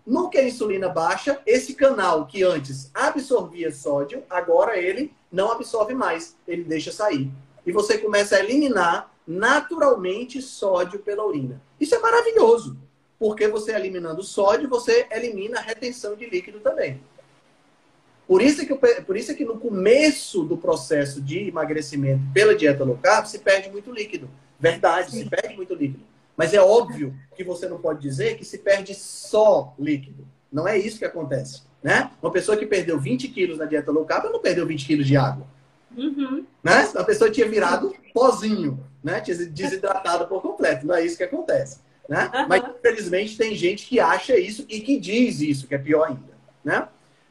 No que a insulina baixa, esse canal que antes absorvia sódio, agora ele não absorve mais, ele deixa sair. E você começa a eliminar naturalmente sódio pela urina. Isso é maravilhoso, porque você eliminando sódio, você elimina a retenção de líquido também. Por isso, que, por isso que no começo do processo de emagrecimento pela dieta low carb se perde muito líquido. Verdade, Sim. se perde muito líquido. Mas é óbvio que você não pode dizer que se perde só líquido. Não é isso que acontece. Né? Uma pessoa que perdeu 20 quilos na dieta low carb não perdeu 20 quilos de água. Uhum. Né? A pessoa tinha virado pozinho, né? desidratado por completo. Não é isso que acontece. Né? Uhum. Mas, infelizmente, tem gente que acha isso e que diz isso, que é pior ainda. Né?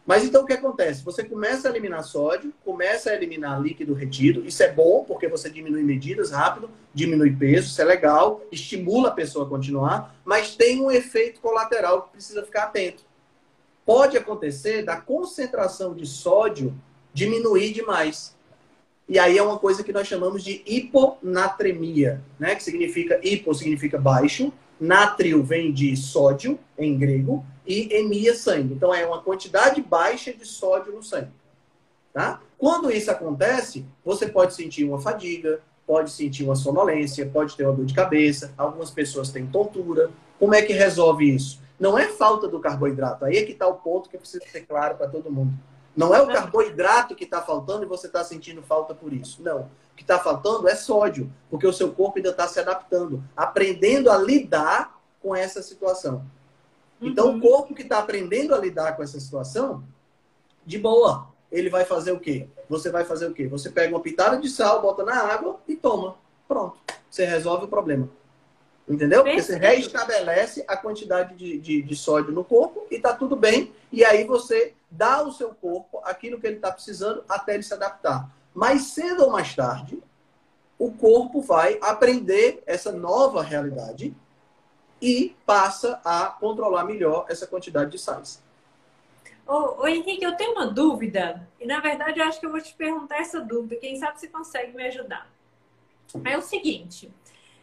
Mas então o que acontece? Você começa a eliminar sódio, começa a eliminar líquido retido. Isso é bom porque você diminui medidas rápido, diminui peso, isso é legal, estimula a pessoa a continuar, mas tem um efeito colateral que precisa ficar atento. Pode acontecer da concentração de sódio diminuir demais. E aí é uma coisa que nós chamamos de hiponatremia, né? Que significa hipo significa baixo, Nátrio vem de sódio, em grego, e emia sangue. Então, é uma quantidade baixa de sódio no sangue. Tá? Quando isso acontece, você pode sentir uma fadiga, pode sentir uma sonolência, pode ter uma dor de cabeça, algumas pessoas têm tontura. Como é que resolve isso? Não é falta do carboidrato. Aí é que está o ponto que precisa ser claro para todo mundo. Não é o carboidrato que está faltando e você está sentindo falta por isso. Não que está faltando é sódio, porque o seu corpo ainda está se adaptando, aprendendo a lidar com essa situação. Então, uhum. o corpo que está aprendendo a lidar com essa situação, de boa, ele vai fazer o quê? Você vai fazer o quê? Você pega uma pitada de sal, bota na água e toma. Pronto. Você resolve o problema. Entendeu? Porque você reestabelece a quantidade de, de, de sódio no corpo e está tudo bem. E aí você dá ao seu corpo aquilo que ele está precisando até ele se adaptar. Mais cedo ou mais tarde, o corpo vai aprender essa nova realidade e passa a controlar melhor essa quantidade de sais. Ô, ô, Henrique, eu tenho uma dúvida, e na verdade eu acho que eu vou te perguntar essa dúvida, quem sabe você consegue me ajudar. É o seguinte,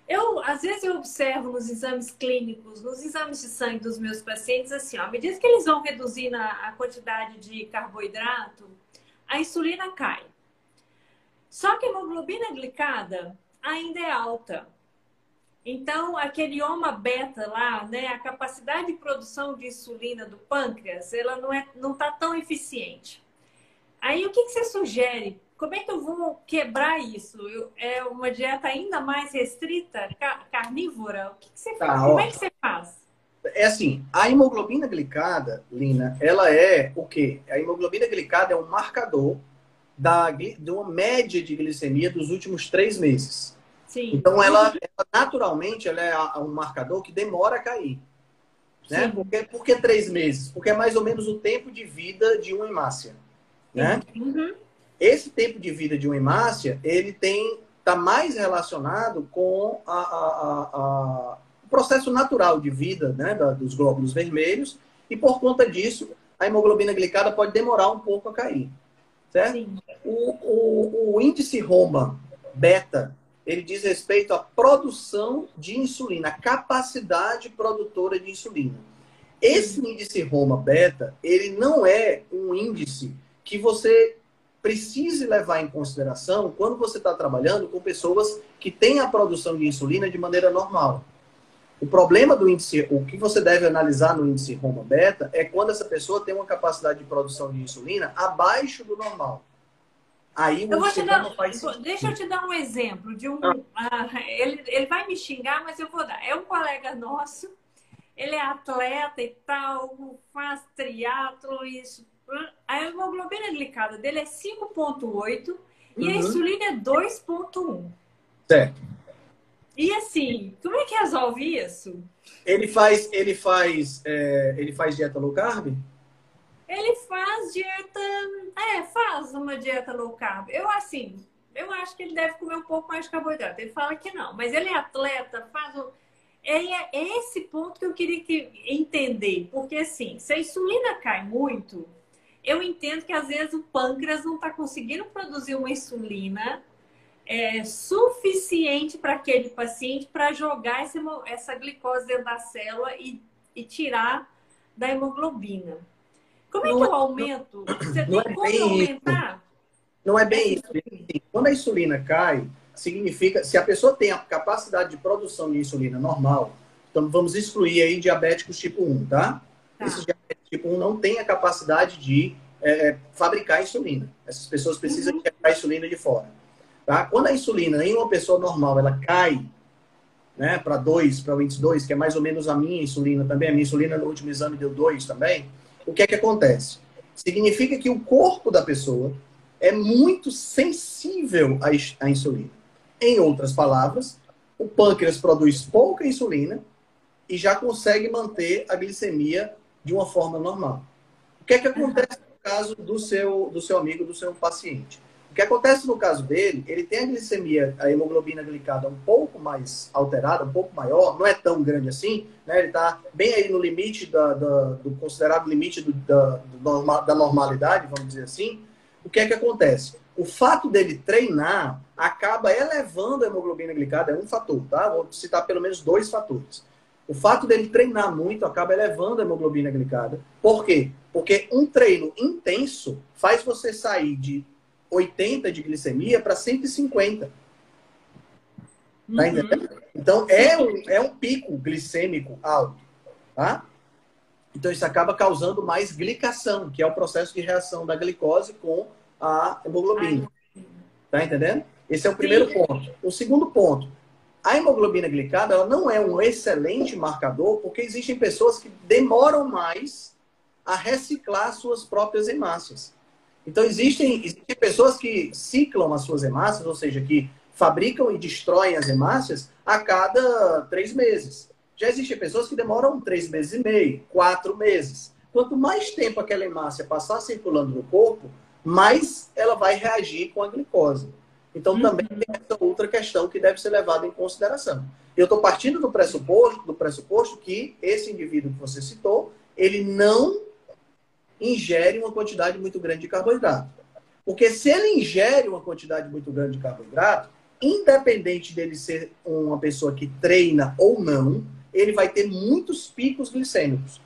eu às vezes eu observo nos exames clínicos, nos exames de sangue dos meus pacientes, assim, ó, à medida que eles vão reduzindo a, a quantidade de carboidrato, a insulina cai. Só que a hemoglobina glicada ainda é alta. Então, aquele oma beta lá, né, a capacidade de produção de insulina do pâncreas, ela não é, não está tão eficiente. Aí, o que, que, você sugere? Como é que eu vou quebrar isso? Eu, é uma dieta ainda mais restrita, carnívora? O que, que você tá, faz? Como é que você faz? É assim, a hemoglobina glicada, Lina, ela é o quê? A hemoglobina glicada é um marcador da, de uma média de glicemia dos últimos três meses. Sim. Então, ela, ela, naturalmente ela é um marcador que demora a cair. Né? Por, que, por que três meses? Porque é mais ou menos o tempo de vida de uma hemácia. Né? Uhum. Esse tempo de vida de uma hemácia, ele tem está mais relacionado com a, a, a, o processo natural de vida né, da, dos glóbulos vermelhos e por conta disso a hemoglobina glicada pode demorar um pouco a cair. Certo? O, o, o índice Roma beta ele diz respeito à produção de insulina, a capacidade produtora de insulina. Esse índice Roma beta, ele não é um índice que você precise levar em consideração quando você está trabalhando com pessoas que têm a produção de insulina de maneira normal. O problema do índice, o que você deve analisar no índice Roma beta é quando essa pessoa tem uma capacidade de produção de insulina abaixo do normal. Aí eu vou te dar, deixa eu te dar um exemplo de um. Ah. Uh, ele, ele vai me xingar, mas eu vou dar. É um colega nosso, ele é atleta e tal, faz triatlo, isso. A hemoglobina glicada dele é 5,8 uhum. e a uhum. insulina é 2,1. Certo. E assim, como é que resolve isso? Ele faz, ele faz, é, ele faz dieta low carb? Ele faz dieta. É, faz uma dieta low carb. Eu, assim, eu acho que ele deve comer um pouco mais de carboidrato. Ele fala que não, mas ele é atleta, faz o. É, é esse ponto que eu queria que, entender. Porque, assim, se a insulina cai muito, eu entendo que às vezes o pâncreas não está conseguindo produzir uma insulina é, suficiente para aquele paciente para jogar essa, essa glicose dentro da célula e, e tirar da hemoglobina. Como é que eu aumento? Você não tem é como aumentar? Isso. Não é bem isso. Quando a insulina cai, significa, se a pessoa tem a capacidade de produção de insulina normal, então vamos excluir aí diabéticos tipo 1, tá? tá. Esses diabéticos tipo 1 não têm a capacidade de é, fabricar insulina. Essas pessoas precisam uhum. a insulina de fora. Tá? Quando a insulina em uma pessoa normal ela cai né, para 2, para o índice 2, que é mais ou menos a minha insulina também, a minha insulina no último exame deu 2 também, o que é que acontece? Significa que o corpo da pessoa é muito sensível à, à insulina. Em outras palavras, o pâncreas produz pouca insulina e já consegue manter a glicemia de uma forma normal. O que é que acontece no caso do seu, do seu amigo, do seu paciente? que acontece no caso dele, ele tem a glicemia, a hemoglobina glicada um pouco mais alterada, um pouco maior, não é tão grande assim, né? Ele está bem aí no limite da, da, do considerado limite do, da, do da normalidade, vamos dizer assim. O que é que acontece? O fato dele treinar acaba elevando a hemoglobina glicada, é um fator, tá? Vou citar pelo menos dois fatores. O fato dele treinar muito acaba elevando a hemoglobina glicada. Por quê? Porque um treino intenso faz você sair de 80 de glicemia para 150. Tá uhum. entendendo? Então é um, é um pico glicêmico alto. Tá? Então isso acaba causando mais glicação, que é o processo de reação da glicose com a hemoglobina. Tá entendendo? Esse é o primeiro Sim. ponto. O segundo ponto, a hemoglobina glicada ela não é um excelente marcador porque existem pessoas que demoram mais a reciclar suas próprias hemácias. Então, existem, existem pessoas que ciclam as suas hemácias, ou seja, que fabricam e destroem as hemácias a cada três meses. Já existem pessoas que demoram três meses e meio, quatro meses. Quanto mais tempo aquela hemácia passar circulando no corpo, mais ela vai reagir com a glicose. Então, uhum. também tem essa outra questão que deve ser levada em consideração. Eu estou partindo do pressuposto, do pressuposto que esse indivíduo que você citou, ele não ingere uma quantidade muito grande de carboidrato. Porque se ele ingere uma quantidade muito grande de carboidrato, independente dele ser uma pessoa que treina ou não, ele vai ter muitos picos glicêmicos.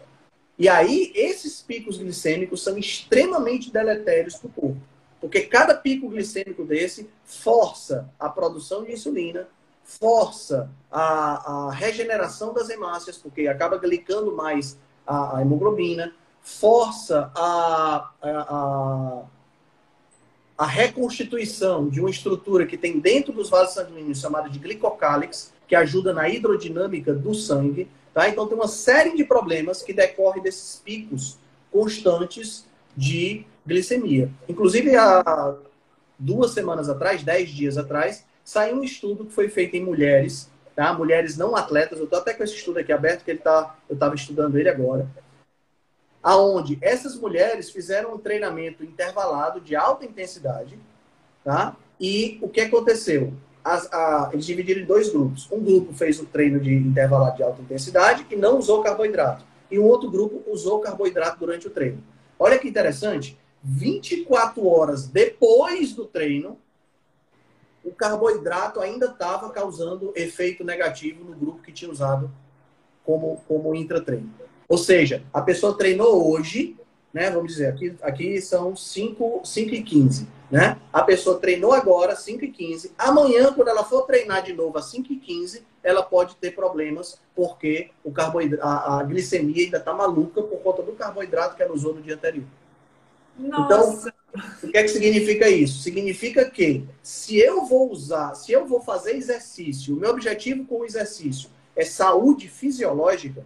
E aí, esses picos glicêmicos são extremamente deletérios para o corpo. Porque cada pico glicêmico desse força a produção de insulina, força a, a regeneração das hemácias, porque acaba glicando mais a, a hemoglobina, força a, a, a, reconstituição de uma estrutura que tem dentro dos vasos sanguíneos chamada de glicocálix, que ajuda na hidrodinâmica do sangue. Tá? Então tem uma série de problemas que decorrem desses picos constantes de glicemia. Inclusive, a, duas semanas atrás, dez dias atrás, saiu um estudo que foi feito em mulheres, tá? Mulheres não atletas. Eu estou até com esse estudo aqui aberto, que ele tá, eu estava estudando ele agora. Aonde essas mulheres fizeram um treinamento intervalado de alta intensidade, tá? E o que aconteceu? As, a, eles dividiram em dois grupos. Um grupo fez o um treino de intervalado de alta intensidade e não usou carboidrato. E um outro grupo usou carboidrato durante o treino. Olha que interessante. 24 horas depois do treino, o carboidrato ainda estava causando efeito negativo no grupo que tinha usado como, como intratreino. Ou seja, a pessoa treinou hoje, né? Vamos dizer, aqui, aqui são 5, 5 e 15. Né? A pessoa treinou agora, 5 e 15. Amanhã, quando ela for treinar de novo às 5 e 15, ela pode ter problemas porque o carboidrato, a, a glicemia ainda está maluca por conta do carboidrato que ela usou no dia anterior. Nossa. Então, o que é que significa isso? Significa que se eu vou usar, se eu vou fazer exercício, o meu objetivo com o exercício é saúde fisiológica,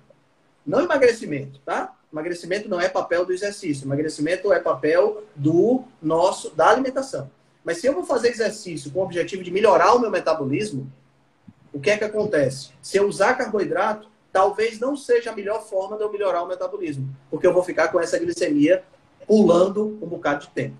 não emagrecimento, tá? Emagrecimento não é papel do exercício, emagrecimento é papel do nosso da alimentação. Mas se eu vou fazer exercício com o objetivo de melhorar o meu metabolismo, o que é que acontece? Se eu usar carboidrato, talvez não seja a melhor forma de eu melhorar o metabolismo, porque eu vou ficar com essa glicemia pulando um bocado de tempo.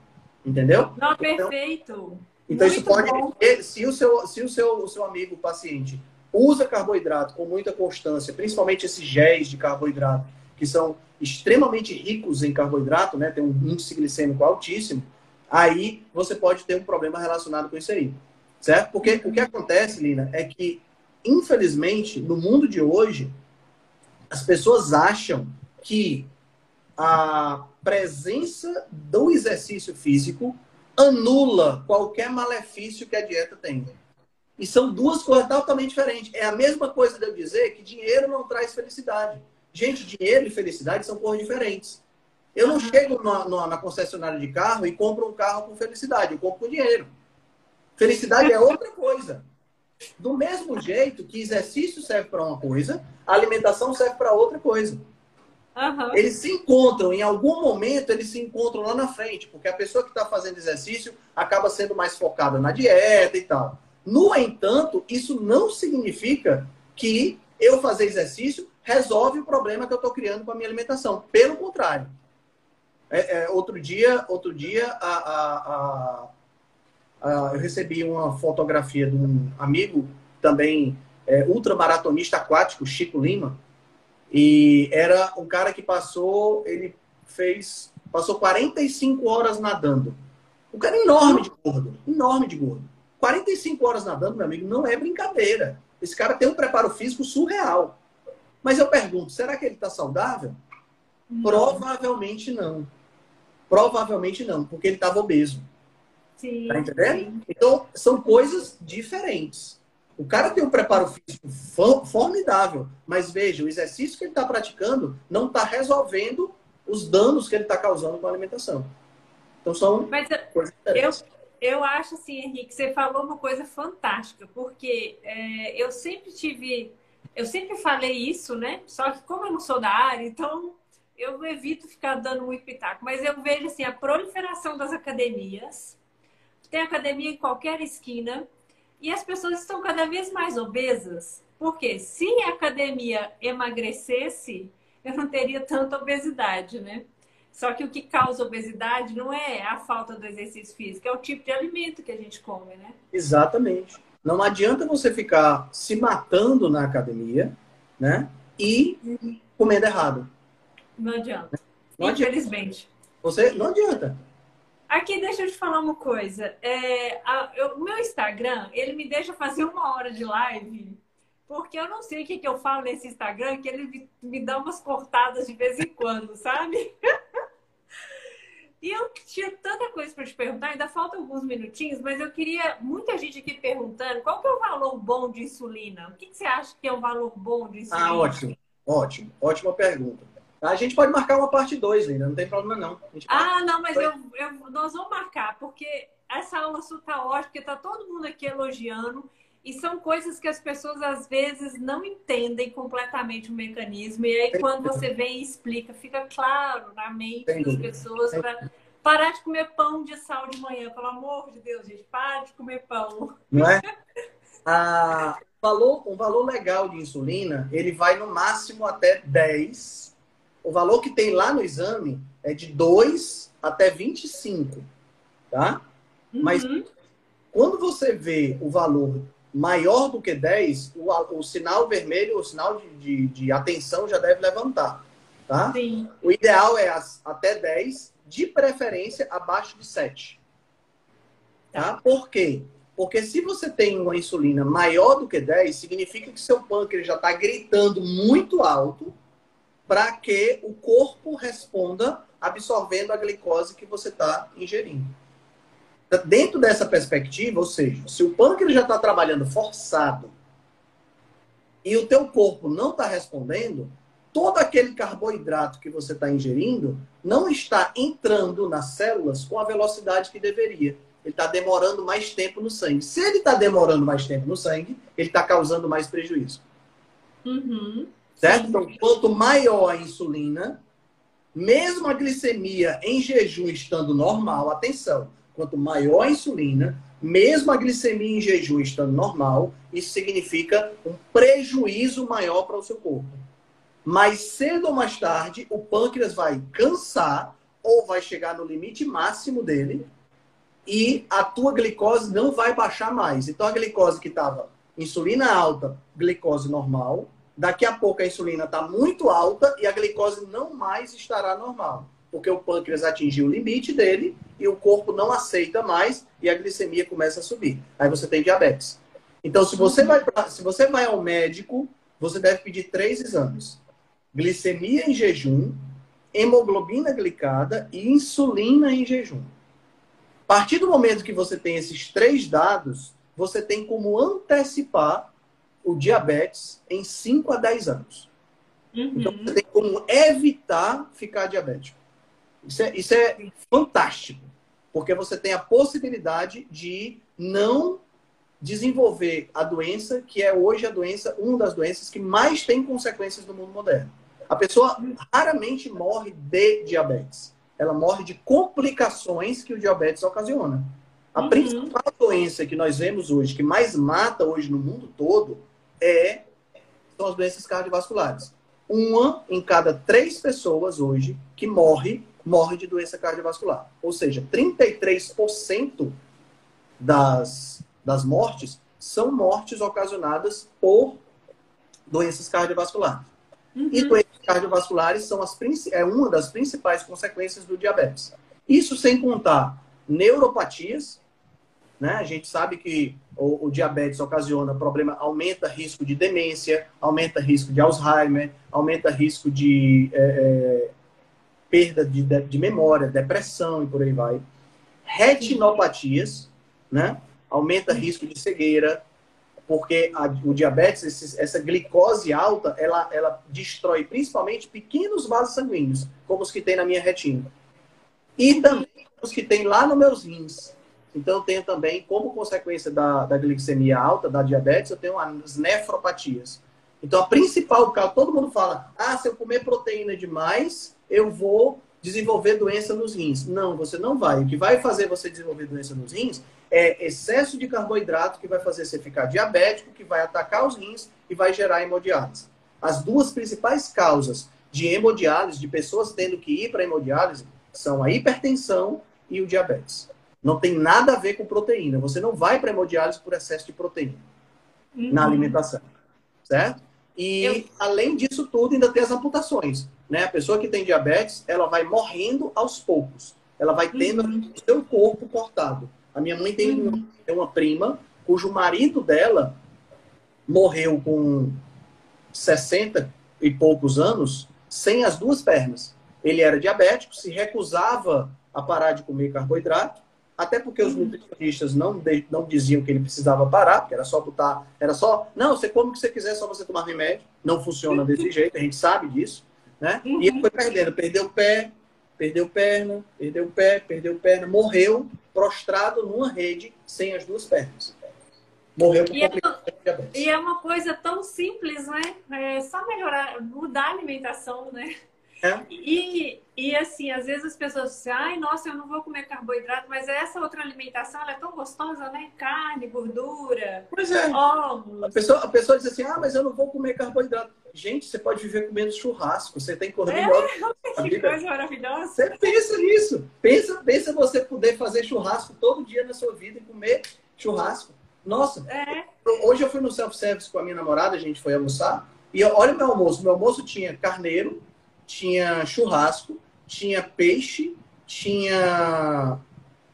Entendeu? Não, então, perfeito. Então, isso pode. Bom. Se, o seu, se o, seu, o seu amigo, o paciente, usa carboidrato com muita constância, principalmente esses géis de carboidrato, que são extremamente ricos em carboidrato, né? Tem um índice glicêmico altíssimo, aí você pode ter um problema relacionado com isso aí. Certo? Porque o que acontece, Lina, é que, infelizmente, no mundo de hoje, as pessoas acham que a presença do exercício físico anula qualquer malefício que a dieta tem. E são duas coisas totalmente diferentes. É a mesma coisa de eu dizer que dinheiro não traz felicidade. Gente, dinheiro e felicidade são coisas diferentes. Eu não chego na, na, concessionária de carro e compro um carro com felicidade, eu compro com dinheiro. Felicidade é outra coisa. Do mesmo jeito que exercício serve para uma coisa, alimentação serve para outra coisa. Uhum. Eles se encontram, em algum momento, eles se encontram lá na frente, porque a pessoa que está fazendo exercício acaba sendo mais focada na dieta e tal. No entanto, isso não significa que eu fazer exercício resolve o problema que eu estou criando com a minha alimentação. Pelo contrário. É, é, outro dia, outro dia a, a, a, eu recebi uma fotografia de um amigo, também é, ultramaratonista aquático, Chico Lima, e era um cara que passou, ele fez, passou 45 horas nadando. Um cara enorme de gordo, enorme de gordo. 45 horas nadando, meu amigo, não é brincadeira. Esse cara tem um preparo físico surreal. Mas eu pergunto, será que ele está saudável? Não. Provavelmente não. Provavelmente não, porque ele estava obeso. Sim. Tá entendendo? Sim. Então, são coisas diferentes. O cara tem um preparo físico formidável, mas veja, o exercício que ele está praticando não está resolvendo os danos que ele está causando com a alimentação. Então são mas coisas diferentes. Eu, eu acho assim, Henrique, você falou uma coisa fantástica, porque é, eu sempre tive, eu sempre falei isso, né? Só que como eu não sou da área, então eu evito ficar dando muito pitaco, mas eu vejo assim a proliferação das academias. Tem academia em qualquer esquina e as pessoas estão cada vez mais obesas. Porque se a academia emagrecesse, eu não teria tanta obesidade, né? Só que o que causa obesidade não é a falta do exercício físico, é o tipo de alimento que a gente come, né? Exatamente. Não adianta você ficar se matando na academia, né? E comendo errado. Não adianta. Não Infelizmente. Adianta. Você não adianta. Aqui, deixa eu te falar uma coisa. É, a, eu, o meu Instagram, ele me deixa fazer uma hora de live, porque eu não sei o que, que eu falo nesse Instagram, que ele me, me dá umas cortadas de vez em quando, sabe? [laughs] e eu tinha tanta coisa para te perguntar, ainda falta alguns minutinhos, mas eu queria muita gente aqui perguntando qual que é o valor bom de insulina? O que, que você acha que é o valor bom de insulina? Ah, ótimo, ótimo, ótima pergunta. A gente pode marcar uma parte 2 ainda, não tem problema não. Ah, não, mas eu, eu, nós vamos marcar, porque essa aula sua tá ótima, porque tá todo mundo aqui elogiando. E são coisas que as pessoas às vezes não entendem completamente o mecanismo. E aí, quando você vem e explica, fica claro na mente das pessoas parar de comer pão de sal de manhã, pelo amor de Deus, gente, para de comer pão. Não é? [laughs] Ah, valor, um valor legal de insulina, ele vai no máximo até 10. O valor que tem lá no exame é de 2 até 25, tá? Uhum. Mas quando você vê o valor maior do que 10, o, o sinal vermelho, o sinal de, de, de, atenção já deve levantar, tá? Sim. O ideal é as, até 10, de preferência abaixo de 7. Tá? tá? Por quê? Porque se você tem uma insulina maior do que 10, significa que seu pâncreas já está gritando muito alto para que o corpo responda absorvendo a glicose que você está ingerindo. Dentro dessa perspectiva, ou seja, se o pâncreas já está trabalhando forçado e o teu corpo não está respondendo, todo aquele carboidrato que você está ingerindo não está entrando nas células com a velocidade que deveria ele está demorando mais tempo no sangue. Se ele está demorando mais tempo no sangue, ele está causando mais prejuízo. Uhum. Certo? Então, quanto maior a insulina, mesmo a glicemia em jejum estando normal, atenção, quanto maior a insulina, mesmo a glicemia em jejum estando normal, isso significa um prejuízo maior para o seu corpo. Mais cedo ou mais tarde, o pâncreas vai cansar ou vai chegar no limite máximo dele e a tua glicose não vai baixar mais. Então a glicose que estava insulina alta, glicose normal, daqui a pouco a insulina está muito alta e a glicose não mais estará normal, porque o pâncreas atingiu o limite dele e o corpo não aceita mais e a glicemia começa a subir. Aí você tem diabetes. Então se você vai pra, se você vai ao médico, você deve pedir três exames: glicemia em jejum, hemoglobina glicada e insulina em jejum. A partir do momento que você tem esses três dados, você tem como antecipar o diabetes em 5 a 10 anos. Uhum. Então, você tem como evitar ficar diabético. Isso é, isso é fantástico, porque você tem a possibilidade de não desenvolver a doença, que é hoje a doença, uma das doenças que mais tem consequências no mundo moderno. A pessoa raramente morre de diabetes ela morre de complicações que o diabetes ocasiona. A uhum. principal doença que nós vemos hoje, que mais mata hoje no mundo todo, é são as doenças cardiovasculares. Uma em cada três pessoas hoje que morre, morre de doença cardiovascular. Ou seja, 33% das, das mortes são mortes ocasionadas por doenças cardiovasculares. Uhum. E doenças cardiovasculares são as, é uma das principais consequências do diabetes. Isso sem contar neuropatias, né? A gente sabe que o, o, diabetes ocasiona problema, aumenta risco de demência, aumenta risco de Alzheimer, aumenta risco de é, é, perda de, de, memória, depressão e por aí vai. Retinopatias, né? Aumenta risco de cegueira, porque a, o diabetes, esse, essa glicose alta, ela, ela destrói principalmente pequenos vasos sanguíneos, como os que tem na minha retina. E também os que tem lá nos meus rins. Então, eu tenho também, como consequência da, da glicemia alta, da diabetes, eu tenho as nefropatias. Então, a principal causa, todo mundo fala, ah, se eu comer proteína demais, eu vou desenvolver doença nos rins. Não, você não vai. O que vai fazer você desenvolver doença nos rins é excesso de carboidrato que vai fazer você ficar diabético, que vai atacar os rins e vai gerar hemodiálise. As duas principais causas de hemodiálise, de pessoas tendo que ir para hemodiálise, são a hipertensão e o diabetes. Não tem nada a ver com proteína. Você não vai para hemodiálise por excesso de proteína uhum. na alimentação, certo? E Eu... além disso tudo, ainda tem as amputações. Né? A pessoa que tem diabetes, ela vai morrendo aos poucos. Ela vai tendo uhum. o seu corpo cortado. A minha mãe tem, uhum. uma prima cujo marido dela morreu com 60 e poucos anos sem as duas pernas. Ele era diabético, se recusava a parar de comer carboidrato, até porque os uhum. nutricionistas não, não diziam que ele precisava parar, porque era só botar, era só, não, você come o que você quiser, só você tomar remédio. Não funciona desse jeito, a gente sabe disso, né? Uhum. E ele foi perdendo, perdeu o pé, perdeu perna, perdeu pé, perdeu perna, morreu prostrado numa rede sem as duas pernas. Morreu com e é. E é uma coisa tão simples, né? É só melhorar, mudar a alimentação, né? É. E, e assim, às vezes as pessoas dizem, ai, nossa, eu não vou comer carboidrato, mas essa outra alimentação ela é tão gostosa, né? Carne, gordura, pois é. ovos. A pessoa, a pessoa diz assim, ah, mas eu não vou comer carboidrato. Gente, você pode viver comendo churrasco, você tem carboidrato. É, [laughs] que coisa maravilhosa. Você pensa nisso. Pensa, pensa você poder fazer churrasco todo dia na sua vida e comer churrasco. Nossa, é. hoje eu fui no self-service com a minha namorada, a gente foi almoçar, e olha o meu almoço. Meu almoço tinha carneiro, tinha churrasco, tinha peixe, tinha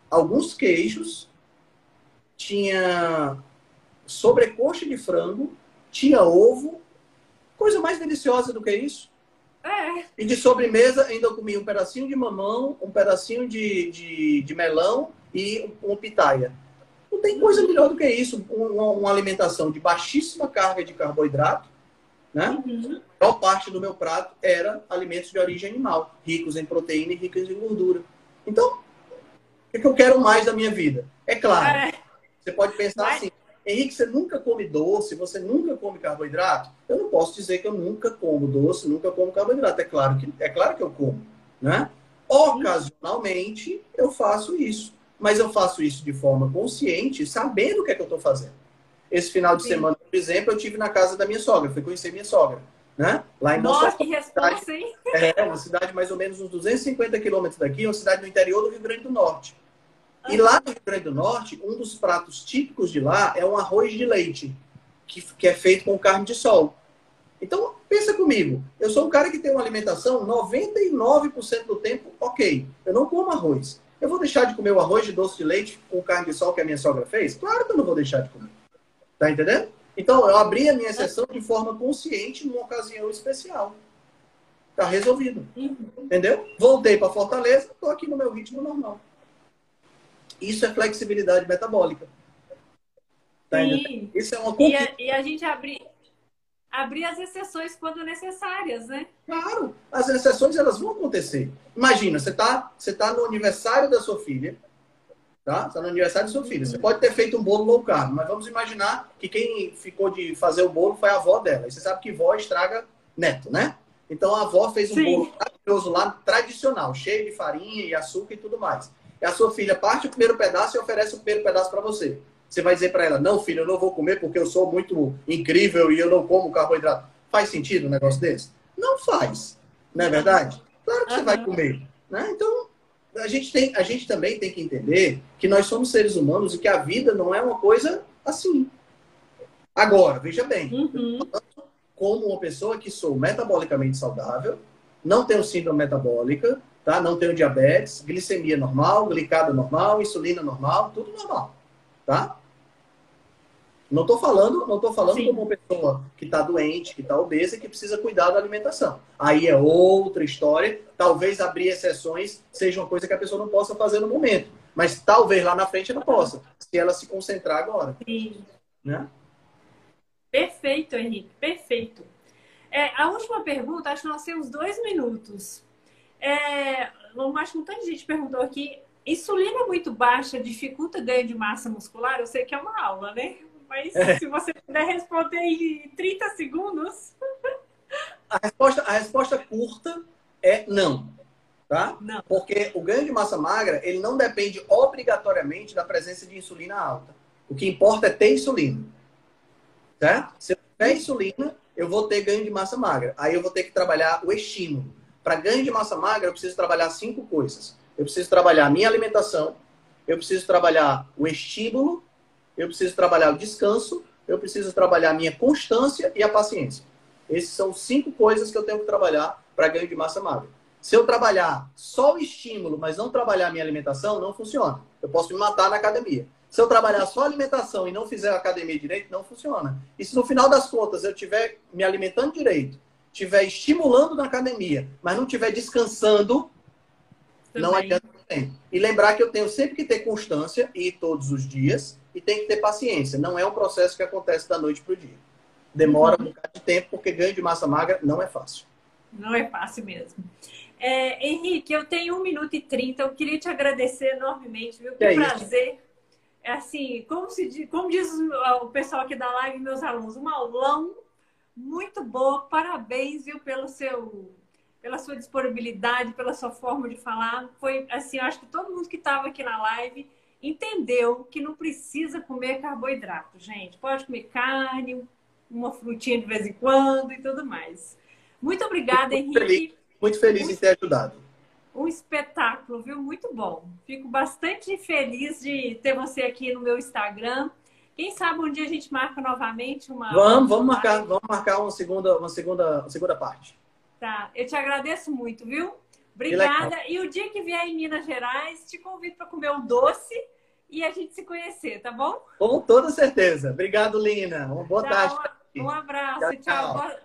alguns queijos, tinha sobrecoxa de frango, tinha ovo. Coisa mais deliciosa do que isso. É. E de sobremesa ainda eu comi um pedacinho de mamão, um pedacinho de, de, de melão e um, um pitaia. Não tem coisa melhor do que isso. Uma, uma alimentação de baixíssima carga de carboidrato, né? Uhum. A maior parte do meu prato era alimentos de origem animal, ricos em proteína e ricos em gordura. Então, o que eu quero mais da minha vida? É claro, é. você pode pensar assim, Henrique, você nunca come doce, você nunca come carboidrato? Eu não posso dizer que eu nunca como doce, nunca como carboidrato. É claro que, é claro que eu como, né? Ocasionalmente, eu faço isso. Mas eu faço isso de forma consciente, sabendo o que é que eu estou fazendo. Esse final de Sim. semana, por exemplo, eu tive na casa da minha sogra, fui conhecer minha sogra. Né? Lá em Nossa, que resposta, hein? É, uma cidade mais ou menos uns 250 quilômetros daqui, uma cidade no interior do Rio Grande do Norte. E lá no Rio Grande do Norte, um dos pratos típicos de lá é um arroz de leite, que, que é feito com carne de sol. Então, pensa comigo. Eu sou um cara que tem uma alimentação 99% do tempo ok. Eu não como arroz. Eu vou deixar de comer o arroz de doce de leite com carne de sol que a minha sogra fez? Claro que eu não vou deixar de comer. Tá entendendo? Então, eu abri a minha exceção de forma consciente numa ocasião especial. Tá resolvido. Entendeu? Voltei para Fortaleza, tô aqui no meu ritmo normal. Isso é flexibilidade metabólica. Tá. Isso é uma e a, e a gente abrir abrir as exceções quando necessárias, né? Claro, as exceções elas vão acontecer. Imagina, você está você tá no aniversário da sua filha, tá? Está no aniversário da sua filha. Você pode ter feito um bolo low carb, mas vamos imaginar que quem ficou de fazer o bolo foi a avó dela. E você sabe que vó estraga neto, né? Então a avó fez um Sim. bolo maravilhoso lá, tradicional, cheio de farinha e açúcar e tudo mais. E a sua filha parte o primeiro pedaço e oferece o primeiro pedaço para você. Você vai dizer para ela: Não, filho, eu não vou comer porque eu sou muito incrível e eu não como carboidrato. Faz sentido um negócio desse? Não faz. Não é verdade? Claro que você vai comer. Né? Então, a gente, tem, a gente também tem que entender que nós somos seres humanos e que a vida não é uma coisa assim. Agora, veja bem, uhum. como uma pessoa que sou metabolicamente saudável, não tenho síndrome metabólica, tá? não tenho diabetes, glicemia normal, glicada normal, insulina normal, tudo normal. Tá? Não estou falando, não tô falando como uma pessoa que está doente, que está obesa e que precisa cuidar da alimentação. Aí é outra história. Talvez abrir exceções seja uma coisa que a pessoa não possa fazer no momento. Mas talvez lá na frente ela possa, se ela se concentrar agora. Sim. Né? Perfeito, Henrique, perfeito. É, a última pergunta, acho que nós temos dois minutos. É, acho que um tanto de gente perguntou aqui. Insulina muito baixa dificulta ganho de massa muscular? Eu sei que é uma aula, né? Mas é. se você puder responder em 30 segundos. A resposta, a resposta curta é não. Tá? Não. Porque o ganho de massa magra, ele não depende obrigatoriamente da presença de insulina alta. O que importa é ter insulina. Certo? Se eu tiver insulina, eu vou ter ganho de massa magra. Aí eu vou ter que trabalhar o estímulo. Para ganho de massa magra, eu preciso trabalhar cinco coisas. Eu preciso trabalhar a minha alimentação, eu preciso trabalhar o estímulo eu preciso trabalhar o descanso, eu preciso trabalhar a minha constância e a paciência. Esses são cinco coisas que eu tenho que trabalhar para ganho de massa magra. Se eu trabalhar só o estímulo, mas não trabalhar a minha alimentação, não funciona. Eu posso me matar na academia. Se eu trabalhar só a alimentação e não fizer a academia direito, não funciona. E se no final das contas eu estiver me alimentando direito, estiver estimulando na academia, mas não estiver descansando, Também. não adianta. E lembrar que eu tenho sempre que ter constância e todos os dias e tem que ter paciência. Não é um processo que acontece da noite para o dia. Demora uhum. um bocado de tempo, porque ganho de massa magra não é fácil. Não é fácil mesmo. É, Henrique, eu tenho 1 minuto e 30. Eu queria te agradecer enormemente, viu? Que é prazer. É assim, como, se, como diz o pessoal aqui da live, meus alunos, um aulão muito bom. Parabéns, viu, pelo seu pela sua disponibilidade, pela sua forma de falar. Foi assim, eu acho que todo mundo que estava aqui na live entendeu que não precisa comer carboidrato, gente. Pode comer carne, uma frutinha de vez em quando e tudo mais. Muito obrigada, muito Henrique. Feliz, muito feliz em ter ajudado. Um espetáculo, viu? Muito bom. Fico bastante feliz de ter você aqui no meu Instagram. Quem sabe um dia a gente marca novamente uma. Vamos, vamos marcar, vamos marcar uma segunda, uma segunda, uma segunda parte. Tá, eu te agradeço muito, viu? Obrigada. E o dia que vier em Minas Gerais, te convido para comer um doce e a gente se conhecer, tá bom? Com toda certeza. Obrigado, Lina. Uma boa tarde. Um, um abraço. Tchau, Tchau. tchau. Boa-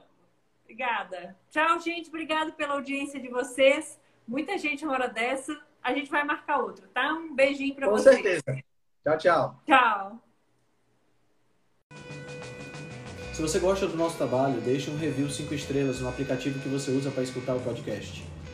Obrigada. Tchau, gente. Obrigado pela audiência de vocês. Muita gente uma hora dessa. A gente vai marcar outro, tá? Um beijinho para Com vocês. certeza. Tchau, tchau. Tchau. Se você gosta do nosso trabalho, deixe um review 5 estrelas no aplicativo que você usa para escutar o podcast.